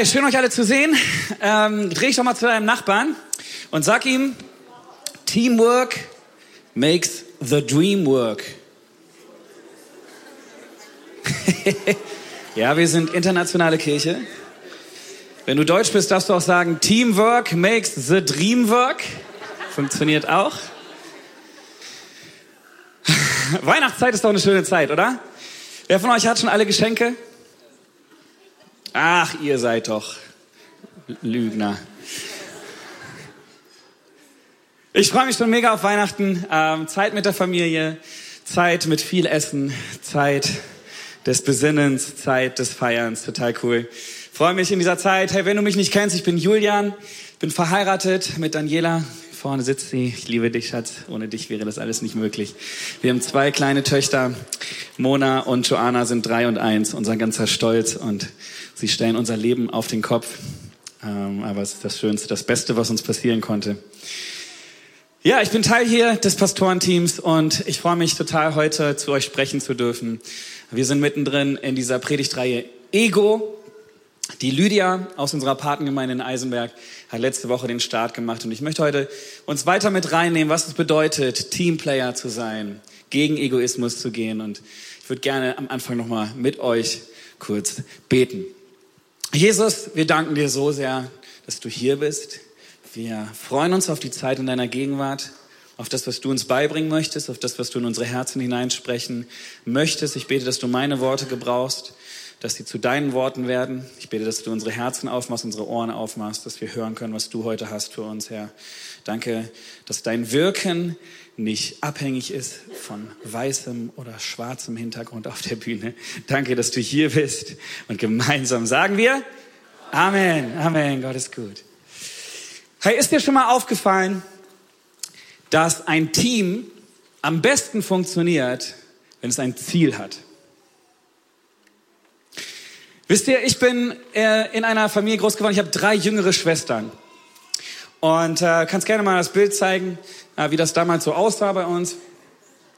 Hi, schön euch alle zu sehen. Ähm, dreh ich doch mal zu deinem Nachbarn und sag ihm, Teamwork makes the dream work. ja, wir sind internationale Kirche. Wenn du Deutsch bist, darfst du auch sagen, Teamwork makes the dream work. Funktioniert auch. Weihnachtszeit ist doch eine schöne Zeit, oder? Wer von euch hat schon alle Geschenke? Ach, ihr seid doch Lügner. Ich freue mich schon mega auf Weihnachten. Ähm, Zeit mit der Familie, Zeit mit viel Essen, Zeit des Besinnens, Zeit des Feierns. Total cool. Freue mich in dieser Zeit. Hey, wenn du mich nicht kennst, ich bin Julian, bin verheiratet mit Daniela, Vorne sitzt sie. Ich liebe dich, Schatz. Ohne dich wäre das alles nicht möglich. Wir haben zwei kleine Töchter. Mona und Joanna sind drei und eins. Unser ganzer Stolz. Und sie stellen unser Leben auf den Kopf. Ähm, aber es ist das Schönste, das Beste, was uns passieren konnte. Ja, ich bin Teil hier des Pastorenteams und ich freue mich total, heute zu euch sprechen zu dürfen. Wir sind mittendrin in dieser Predigtreihe Ego. Die Lydia aus unserer Patengemeinde in Eisenberg hat letzte Woche den Start gemacht und ich möchte heute uns weiter mit reinnehmen, was es bedeutet, Teamplayer zu sein, gegen Egoismus zu gehen und ich würde gerne am Anfang nochmal mit euch kurz beten. Jesus, wir danken dir so sehr, dass du hier bist. Wir freuen uns auf die Zeit in deiner Gegenwart, auf das, was du uns beibringen möchtest, auf das, was du in unsere Herzen hineinsprechen möchtest. Ich bete, dass du meine Worte gebrauchst dass sie zu deinen Worten werden. Ich bete, dass du unsere Herzen aufmachst, unsere Ohren aufmachst, dass wir hören können, was du heute hast für uns, Herr. Danke, dass dein Wirken nicht abhängig ist von weißem oder schwarzem Hintergrund auf der Bühne. Danke, dass du hier bist und gemeinsam sagen wir Amen, Amen, Gott ist gut. Hey, ist dir schon mal aufgefallen, dass ein Team am besten funktioniert, wenn es ein Ziel hat? Wisst ihr, ich bin äh, in einer Familie groß geworden. Ich habe drei jüngere Schwestern. Und äh, kannst gerne mal das Bild zeigen, wie das damals so aussah bei uns.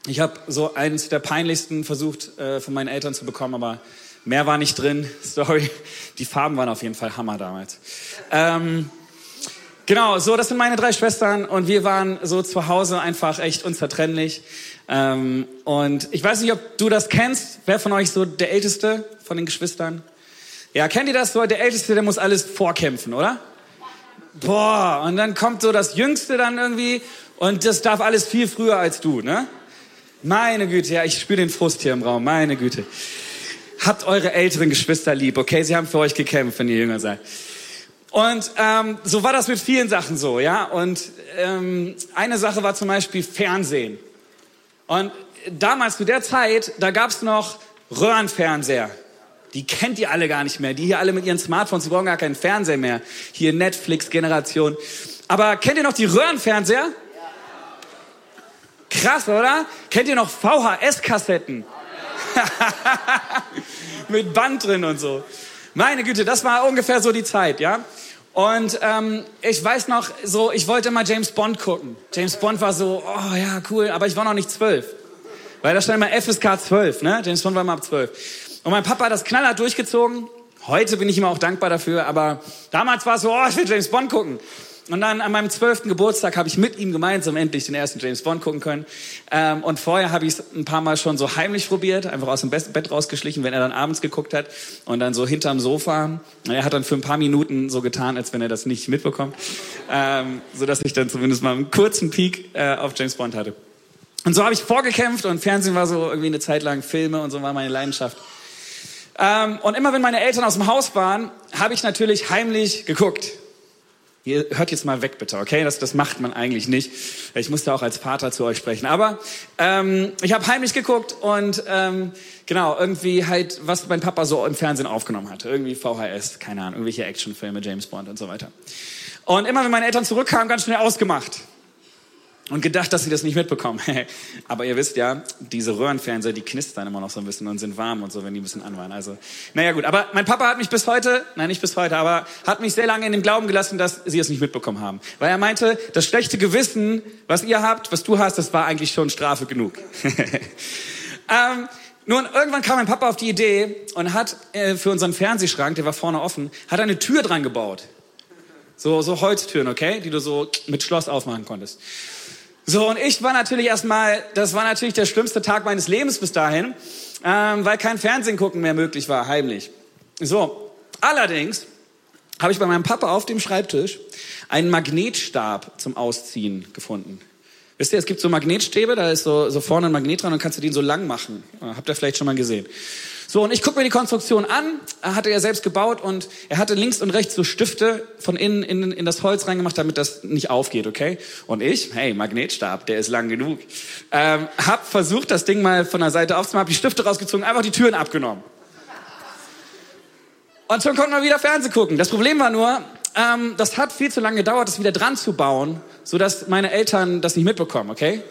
Ich habe so eines der peinlichsten versucht äh, von meinen Eltern zu bekommen, aber mehr war nicht drin. Sorry. Die Farben waren auf jeden Fall Hammer damals. Ähm, genau, so das sind meine drei Schwestern und wir waren so zu Hause einfach echt unzertrennlich. Ähm, und ich weiß nicht, ob du das kennst. Wer von euch so der Älteste von den Geschwistern? Ja, kennt ihr das so? Der Älteste, der muss alles vorkämpfen, oder? Boah, und dann kommt so das Jüngste dann irgendwie und das darf alles viel früher als du, ne? Meine Güte, ja, ich spüre den Frust hier im Raum, meine Güte. Habt eure älteren Geschwister lieb, okay? Sie haben für euch gekämpft, wenn ihr jünger seid. Und ähm, so war das mit vielen Sachen so, ja. Und ähm, eine Sache war zum Beispiel Fernsehen. Und damals zu der Zeit, da gab's noch Röhrenfernseher. Die kennt ihr alle gar nicht mehr. Die hier alle mit ihren Smartphones, die brauchen gar keinen Fernseher mehr. Hier Netflix-Generation. Aber kennt ihr noch die Röhrenfernseher? Krass, oder? Kennt ihr noch VHS-Kassetten? mit Band drin und so. Meine Güte, das war ungefähr so die Zeit, ja? Und ähm, ich weiß noch, so ich wollte mal James Bond gucken. James Bond war so, oh ja, cool, aber ich war noch nicht zwölf. Weil da stand immer FSK 12, ne? James Bond war immer ab zwölf. Und mein Papa hat das knallhart durchgezogen. Heute bin ich ihm auch dankbar dafür, aber damals war es so, oh, ich will James Bond gucken. Und dann an meinem zwölften Geburtstag habe ich mit ihm gemeinsam endlich den ersten James Bond gucken können. Ähm, und vorher habe ich es ein paar Mal schon so heimlich probiert, einfach aus dem Bett rausgeschlichen, wenn er dann abends geguckt hat und dann so hinterm Sofa. Er hat dann für ein paar Minuten so getan, als wenn er das nicht mitbekommt, ähm, so dass ich dann zumindest mal einen kurzen Peak äh, auf James Bond hatte. Und so habe ich vorgekämpft und Fernsehen war so irgendwie eine Zeit lang Filme und so war meine Leidenschaft. Ähm, und immer wenn meine Eltern aus dem Haus waren, habe ich natürlich heimlich geguckt. Ihr hört jetzt mal weg, bitte, okay? Das, das macht man eigentlich nicht. Ich musste auch als Vater zu euch sprechen. Aber ähm, ich habe heimlich geguckt und ähm, genau, irgendwie halt, was mein Papa so im Fernsehen aufgenommen hatte. Irgendwie VHS, keine Ahnung, irgendwelche Actionfilme, James Bond und so weiter. Und immer wenn meine Eltern zurückkamen, ganz schnell ausgemacht und gedacht, dass sie das nicht mitbekommen. Aber ihr wisst ja, diese Röhrenfernseher, die knistern immer noch so ein bisschen und sind warm und so, wenn die ein bisschen an waren. Also, naja gut, aber mein Papa hat mich bis heute, nein nicht bis heute, aber hat mich sehr lange in dem Glauben gelassen, dass sie es nicht mitbekommen haben. Weil er meinte, das schlechte Gewissen, was ihr habt, was du hast, das war eigentlich schon Strafe genug. ähm, nun, irgendwann kam mein Papa auf die Idee und hat äh, für unseren Fernsehschrank, der war vorne offen, hat eine Tür dran gebaut. So, so Holztüren, okay, die du so mit Schloss aufmachen konntest. So, und ich war natürlich erstmal, das war natürlich der schlimmste Tag meines Lebens bis dahin, ähm, weil kein Fernsehen gucken mehr möglich war, heimlich. So, allerdings habe ich bei meinem Papa auf dem Schreibtisch einen Magnetstab zum Ausziehen gefunden. Wisst ihr, es gibt so Magnetstäbe, da ist so, so vorne ein Magnet dran und kannst du den so lang machen. Habt ihr vielleicht schon mal gesehen. So, und ich gucke mir die Konstruktion an, hatte er selbst gebaut und er hatte links und rechts so Stifte von innen in, in das Holz reingemacht, damit das nicht aufgeht, okay? Und ich, hey, Magnetstab, der ist lang genug, ähm, hab versucht, das Ding mal von der Seite aufzumachen, hab die Stifte rausgezogen, einfach die Türen abgenommen. Und schon konnten wir wieder Fernsehen gucken. Das Problem war nur, ähm, das hat viel zu lange gedauert, das wieder dran zu bauen, sodass meine Eltern das nicht mitbekommen, okay?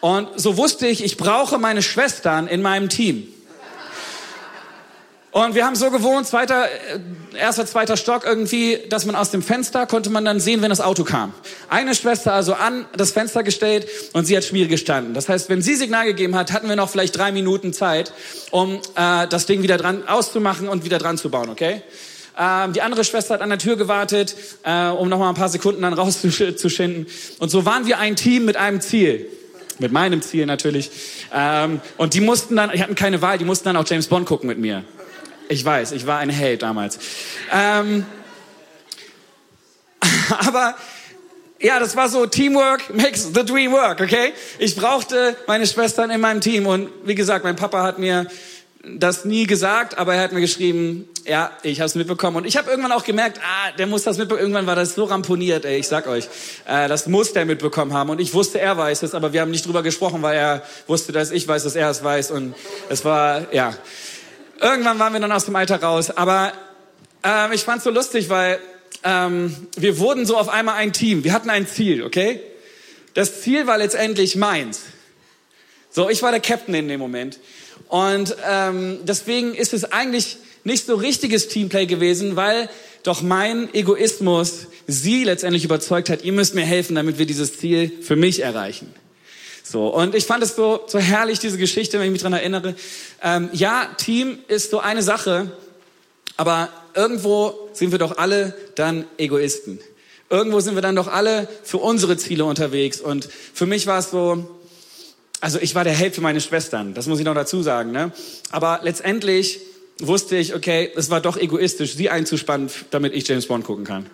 Und so wusste ich, ich brauche meine Schwestern in meinem Team. Und wir haben so gewohnt, zweiter, äh, erster, zweiter Stock irgendwie, dass man aus dem Fenster konnte man dann sehen, wenn das Auto kam. Eine Schwester also an das Fenster gestellt und sie hat schwierig gestanden. Das heißt, wenn sie Signal gegeben hat, hatten wir noch vielleicht drei Minuten Zeit, um äh, das Ding wieder dran auszumachen und wieder dran zu bauen, okay? Ähm, die andere Schwester hat an der Tür gewartet, äh, um noch mal ein paar Sekunden dann rauszuschinden. Und so waren wir ein Team mit einem Ziel mit meinem Ziel natürlich. Ähm, und die mussten dann, die hatten keine Wahl, die mussten dann auch James Bond gucken mit mir. Ich weiß, ich war ein Held damals. Ähm, aber ja, das war so Teamwork makes the dream work, okay? Ich brauchte meine Schwestern in meinem Team und wie gesagt, mein Papa hat mir das nie gesagt, aber er hat mir geschrieben, ja, ich habe es mitbekommen und ich habe irgendwann auch gemerkt, ah, der muss das mitbekommen. Irgendwann war das so ramponiert, ey, ich sag euch, äh, das muss der mitbekommen haben und ich wusste, er weiß es, aber wir haben nicht drüber gesprochen, weil er wusste, dass ich weiß, dass er es weiß und es war, ja. Irgendwann waren wir dann aus dem Alter raus. Aber ähm, ich fand es so lustig, weil ähm, wir wurden so auf einmal ein Team. Wir hatten ein Ziel, okay? Das Ziel war letztendlich meins. So, ich war der Captain in dem Moment. Und ähm, deswegen ist es eigentlich nicht so richtiges Teamplay gewesen, weil doch mein Egoismus sie letztendlich überzeugt hat, ihr müsst mir helfen, damit wir dieses Ziel für mich erreichen. So, und ich fand es so, so herrlich, diese Geschichte, wenn ich mich dran erinnere. Ähm, ja, Team ist so eine Sache, aber irgendwo sind wir doch alle dann Egoisten. Irgendwo sind wir dann doch alle für unsere Ziele unterwegs. Und für mich war es so, also ich war der Held für meine Schwestern, das muss ich noch dazu sagen. Ne? Aber letztendlich wusste ich, okay, es war doch egoistisch, sie einzuspannen, damit ich James Bond gucken kann.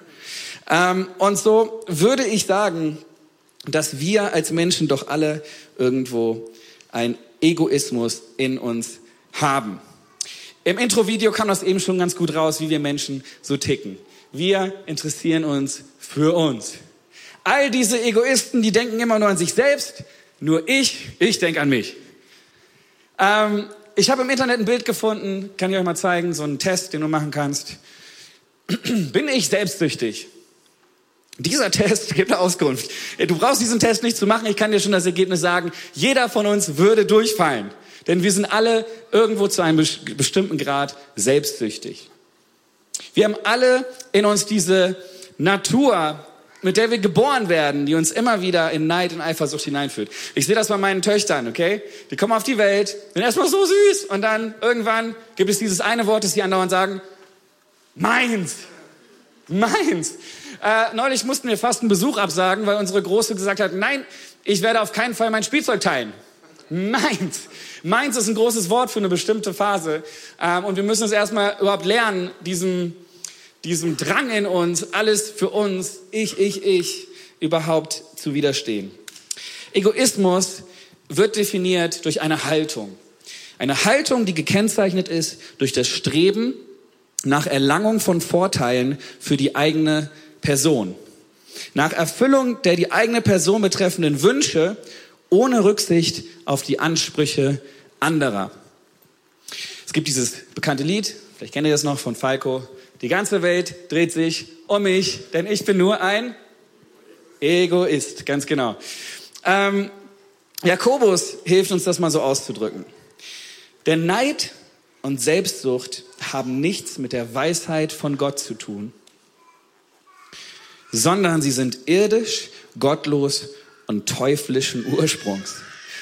Ähm, und so würde ich sagen, dass wir als Menschen doch alle irgendwo ein Egoismus in uns haben. Im Intro-Video kam das eben schon ganz gut raus, wie wir Menschen so ticken. Wir interessieren uns für uns. All diese Egoisten, die denken immer nur an sich selbst, nur ich, ich denke an mich. Ähm, ich habe im Internet ein Bild gefunden, kann ich euch mal zeigen, so einen Test, den du machen kannst. Bin ich selbstsüchtig? Dieser Test gibt Auskunft. Du brauchst diesen Test nicht zu machen. Ich kann dir schon das Ergebnis sagen. Jeder von uns würde durchfallen. Denn wir sind alle irgendwo zu einem bestimmten Grad selbstsüchtig. Wir haben alle in uns diese Natur, mit der wir geboren werden, die uns immer wieder in Neid und Eifersucht hineinführt. Ich sehe das bei meinen Töchtern, okay? Die kommen auf die Welt, sind erstmal so süß und dann irgendwann gibt es dieses eine Wort, das die andauernd sagen, meins, meins. Äh, neulich mussten wir fast einen Besuch absagen, weil unsere Große gesagt hat, nein, ich werde auf keinen Fall mein Spielzeug teilen. Meins. Meins ist ein großes Wort für eine bestimmte Phase. Ähm, und wir müssen es erstmal überhaupt lernen, diesem, diesem Drang in uns, alles für uns, ich, ich, ich, überhaupt zu widerstehen. Egoismus wird definiert durch eine Haltung. Eine Haltung, die gekennzeichnet ist durch das Streben nach Erlangung von Vorteilen für die eigene Person. Nach Erfüllung der die eigene Person betreffenden Wünsche ohne Rücksicht auf die Ansprüche anderer. Es gibt dieses bekannte Lied, vielleicht kennt ihr das noch von Falco. Die ganze Welt dreht sich um mich, denn ich bin nur ein Egoist, ganz genau. Ähm, Jakobus hilft uns das mal so auszudrücken. Der Neid und Selbstsucht haben nichts mit der Weisheit von Gott zu tun, sondern sie sind irdisch, gottlos und teuflischen Ursprungs.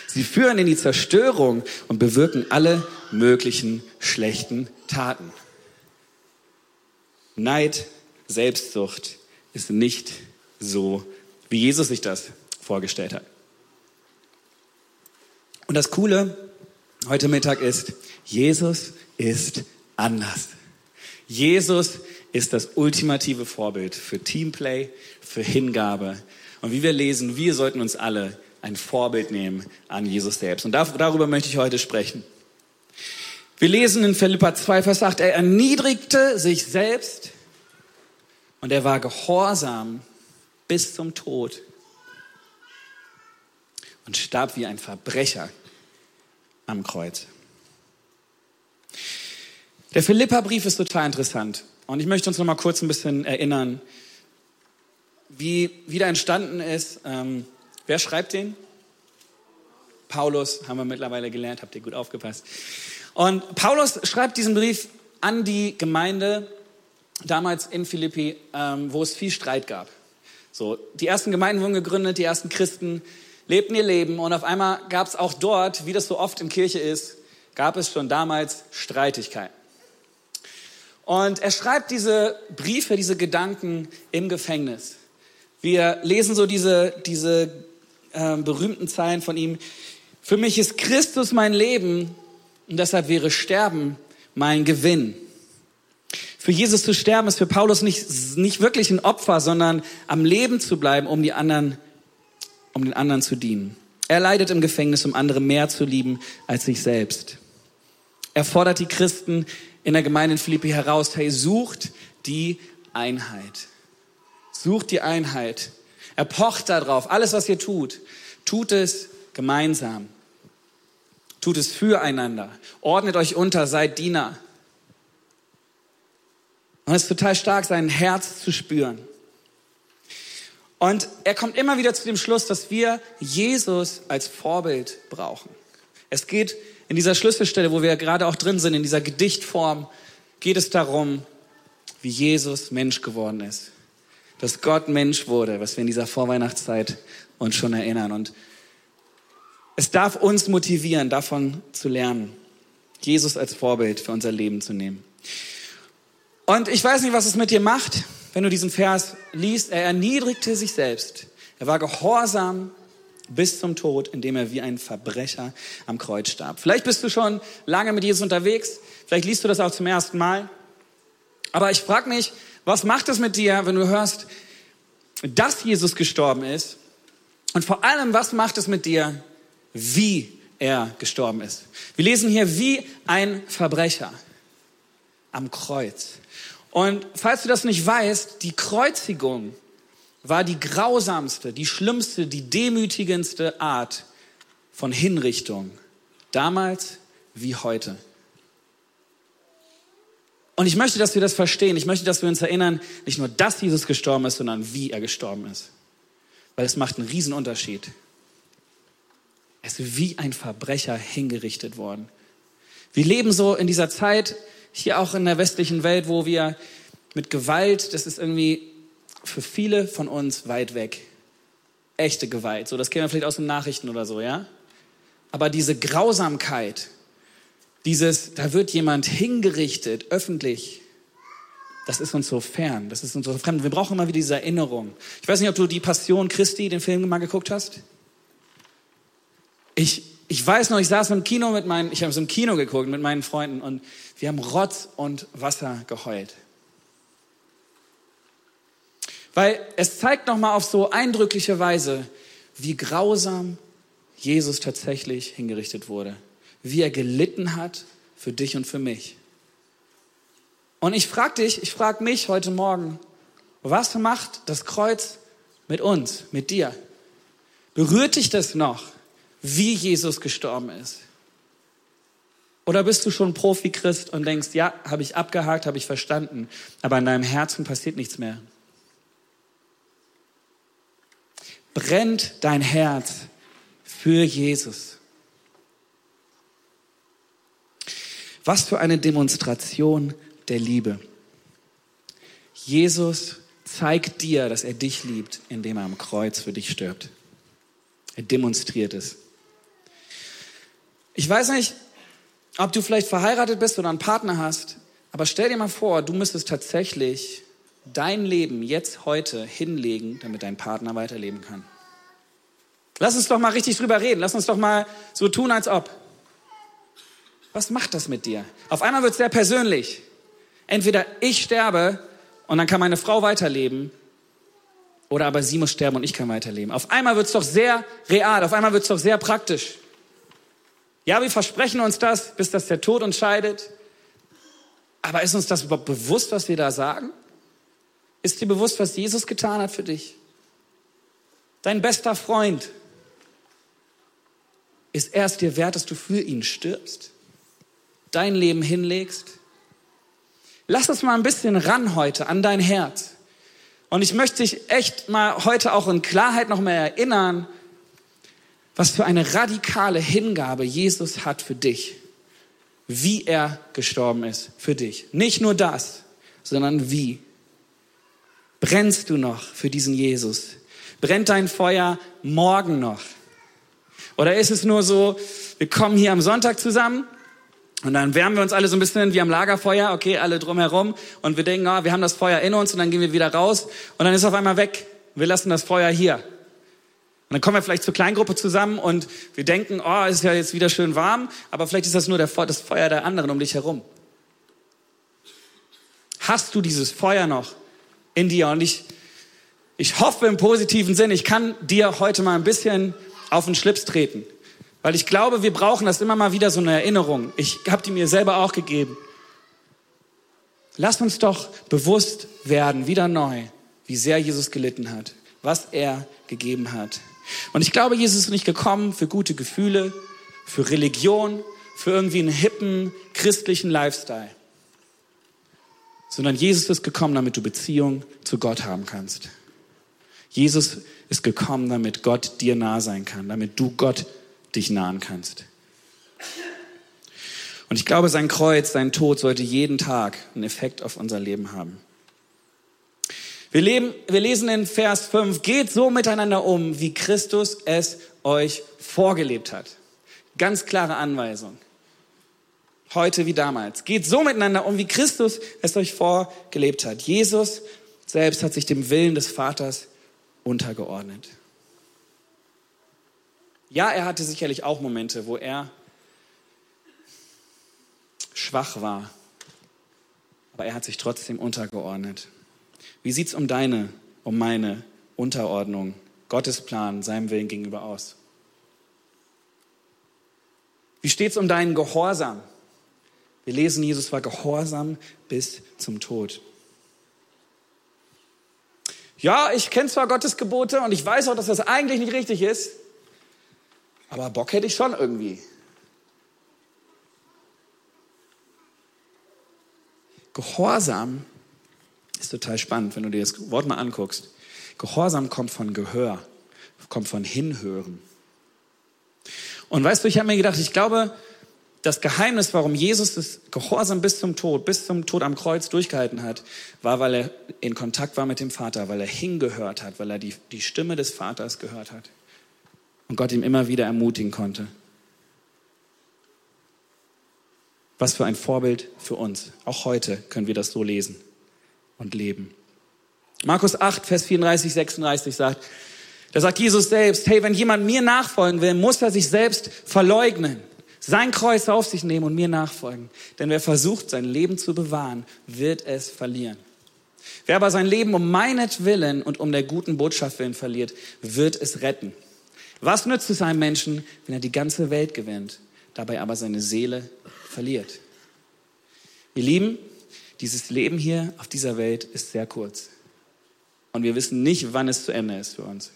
Sie führen in die Zerstörung und bewirken alle möglichen schlechten Taten. Neid, Selbstsucht ist nicht so, wie Jesus sich das vorgestellt hat. Und das Coole heute Mittag ist, Jesus ist anders. Jesus ist das ultimative Vorbild für Teamplay, für Hingabe. Und wie wir lesen, wir sollten uns alle ein Vorbild nehmen an Jesus selbst. Und darüber möchte ich heute sprechen. Wir lesen in Philippa 2, Vers 8, er erniedrigte sich selbst und er war gehorsam bis zum Tod und starb wie ein Verbrecher am Kreuz. Der Philippa-Brief ist total interessant. Und ich möchte uns noch mal kurz ein bisschen erinnern, wie, wie der entstanden ist. Ähm, wer schreibt den? Paulus, haben wir mittlerweile gelernt, habt ihr gut aufgepasst. Und Paulus schreibt diesen Brief an die Gemeinde damals in Philippi, ähm, wo es viel Streit gab. So, die ersten Gemeinden wurden gegründet, die ersten Christen lebten ihr Leben und auf einmal gab es auch dort, wie das so oft in Kirche ist, gab es schon damals Streitigkeiten. Und er schreibt diese Briefe, diese Gedanken im Gefängnis. Wir lesen so diese, diese äh, berühmten Zeilen von ihm. Für mich ist Christus mein Leben und deshalb wäre Sterben mein Gewinn. Für Jesus zu sterben ist für Paulus nicht, nicht wirklich ein Opfer, sondern am Leben zu bleiben, um die anderen, um den anderen zu dienen. Er leidet im Gefängnis, um andere mehr zu lieben als sich selbst. Er fordert die Christen in der Gemeinde in Philippi heraus, hey, sucht die Einheit. Sucht die Einheit. Er pocht darauf. Alles, was ihr tut, tut es gemeinsam. Tut es füreinander. Ordnet euch unter, seid Diener. Und es ist total stark, sein Herz zu spüren. Und er kommt immer wieder zu dem Schluss, dass wir Jesus als Vorbild brauchen. Es geht in dieser Schlüsselstelle, wo wir gerade auch drin sind, in dieser Gedichtform, geht es darum, wie Jesus Mensch geworden ist. Dass Gott Mensch wurde, was wir in dieser Vorweihnachtszeit uns schon erinnern. Und es darf uns motivieren, davon zu lernen, Jesus als Vorbild für unser Leben zu nehmen. Und ich weiß nicht, was es mit dir macht, wenn du diesen Vers liest. Er erniedrigte sich selbst. Er war gehorsam bis zum Tod, indem er wie ein Verbrecher am Kreuz starb. Vielleicht bist du schon lange mit Jesus unterwegs, vielleicht liest du das auch zum ersten Mal. Aber ich frage mich, was macht es mit dir, wenn du hörst, dass Jesus gestorben ist? Und vor allem, was macht es mit dir, wie er gestorben ist? Wir lesen hier wie ein Verbrecher am Kreuz. Und falls du das nicht weißt, die Kreuzigung war die grausamste, die schlimmste, die demütigendste Art von Hinrichtung, damals wie heute. Und ich möchte, dass wir das verstehen. Ich möchte, dass wir uns erinnern, nicht nur, dass Jesus gestorben ist, sondern wie er gestorben ist. Weil es macht einen riesen Unterschied. Er ist wie ein Verbrecher hingerichtet worden. Wir leben so in dieser Zeit, hier auch in der westlichen Welt, wo wir mit Gewalt, das ist irgendwie für viele von uns weit weg. Echte Gewalt. So, das kennen wir vielleicht aus den Nachrichten oder so, ja? Aber diese Grausamkeit, dieses, da wird jemand hingerichtet, öffentlich, das ist uns so fern, das ist uns so fremd. Wir brauchen immer wieder diese Erinnerung. Ich weiß nicht, ob du die Passion Christi, den Film mal geguckt hast. Ich, ich weiß noch, ich saß im Kino mit meinen, ich habe es im Kino geguckt mit meinen Freunden und wir haben Rotz und Wasser geheult. Weil es zeigt nochmal auf so eindrückliche Weise, wie grausam Jesus tatsächlich hingerichtet wurde. Wie er gelitten hat für dich und für mich. Und ich frage dich, ich frage mich heute Morgen, was macht das Kreuz mit uns, mit dir? Berührt dich das noch, wie Jesus gestorben ist? Oder bist du schon Profi-Christ und denkst, ja, habe ich abgehakt, habe ich verstanden, aber in deinem Herzen passiert nichts mehr? Brennt dein Herz für Jesus. Was für eine Demonstration der Liebe. Jesus zeigt dir, dass er dich liebt, indem er am Kreuz für dich stirbt. Er demonstriert es. Ich weiß nicht, ob du vielleicht verheiratet bist oder einen Partner hast, aber stell dir mal vor, du müsstest tatsächlich dein Leben jetzt heute hinlegen, damit dein Partner weiterleben kann. Lass uns doch mal richtig drüber reden. Lass uns doch mal so tun, als ob. Was macht das mit dir? Auf einmal wird es sehr persönlich. Entweder ich sterbe und dann kann meine Frau weiterleben, oder aber sie muss sterben und ich kann weiterleben. Auf einmal wird es doch sehr real, auf einmal wird es doch sehr praktisch. Ja, wir versprechen uns das, bis das der Tod uns scheidet. Aber ist uns das überhaupt bewusst, was wir da sagen? Ist dir bewusst, was Jesus getan hat für dich? Dein bester Freund ist er es dir wert, dass du für ihn stirbst? Dein Leben hinlegst? Lass uns mal ein bisschen ran heute an dein Herz. Und ich möchte dich echt mal heute auch in Klarheit noch mehr erinnern, was für eine radikale Hingabe Jesus hat für dich. Wie er gestorben ist für dich. Nicht nur das, sondern wie. Brennst du noch für diesen Jesus? Brennt dein Feuer morgen noch? Oder ist es nur so, wir kommen hier am Sonntag zusammen und dann wärmen wir uns alle so ein bisschen wie am Lagerfeuer, okay, alle drumherum und wir denken, oh, wir haben das Feuer in uns und dann gehen wir wieder raus und dann ist es auf einmal weg. Wir lassen das Feuer hier. Und dann kommen wir vielleicht zur Kleingruppe zusammen und wir denken, oh, es ist ja jetzt wieder schön warm, aber vielleicht ist das nur der, das Feuer der anderen um dich herum. Hast du dieses Feuer noch in dir? Und ich, ich hoffe im positiven Sinn, ich kann dir heute mal ein bisschen auf den Schlips treten. Weil ich glaube, wir brauchen das immer mal wieder so eine Erinnerung. Ich habe die mir selber auch gegeben. Lass uns doch bewusst werden, wieder neu, wie sehr Jesus gelitten hat, was er gegeben hat. Und ich glaube, Jesus ist nicht gekommen für gute Gefühle, für Religion, für irgendwie einen hippen christlichen Lifestyle, sondern Jesus ist gekommen, damit du Beziehung zu Gott haben kannst. Jesus ist gekommen, damit Gott dir nah sein kann, damit du Gott dich nahen kannst. Und ich glaube, sein Kreuz, sein Tod sollte jeden Tag einen Effekt auf unser Leben haben. Wir, leben, wir lesen in Vers 5, geht so miteinander um, wie Christus es euch vorgelebt hat. Ganz klare Anweisung. Heute wie damals. Geht so miteinander um, wie Christus es euch vorgelebt hat. Jesus selbst hat sich dem Willen des Vaters untergeordnet. Ja, er hatte sicherlich auch Momente, wo er schwach war, aber er hat sich trotzdem untergeordnet. Wie sieht es um deine, um meine Unterordnung, Gottes Plan, seinem Willen gegenüber aus? Wie steht es um deinen Gehorsam? Wir lesen, Jesus war gehorsam bis zum Tod ja, ich kenne zwar Gottes Gebote und ich weiß auch, dass das eigentlich nicht richtig ist, aber Bock hätte ich schon irgendwie. Gehorsam ist total spannend, wenn du dir das Wort mal anguckst. Gehorsam kommt von Gehör, kommt von Hinhören. Und weißt du, ich habe mir gedacht, ich glaube, das Geheimnis, warum Jesus das Gehorsam bis zum Tod, bis zum Tod am Kreuz durchgehalten hat, war, weil er in Kontakt war mit dem Vater, weil er hingehört hat, weil er die, die Stimme des Vaters gehört hat und Gott ihm immer wieder ermutigen konnte. Was für ein Vorbild für uns. Auch heute können wir das so lesen und leben. Markus 8, Vers 34, 36 sagt, da sagt Jesus selbst, hey, wenn jemand mir nachfolgen will, muss er sich selbst verleugnen sein Kreuz auf sich nehmen und mir nachfolgen. Denn wer versucht, sein Leben zu bewahren, wird es verlieren. Wer aber sein Leben um meinetwillen und um der guten Botschaft willen verliert, wird es retten. Was nützt es einem Menschen, wenn er die ganze Welt gewinnt, dabei aber seine Seele verliert? Ihr Lieben, dieses Leben hier auf dieser Welt ist sehr kurz. Und wir wissen nicht, wann es zu Ende ist für uns.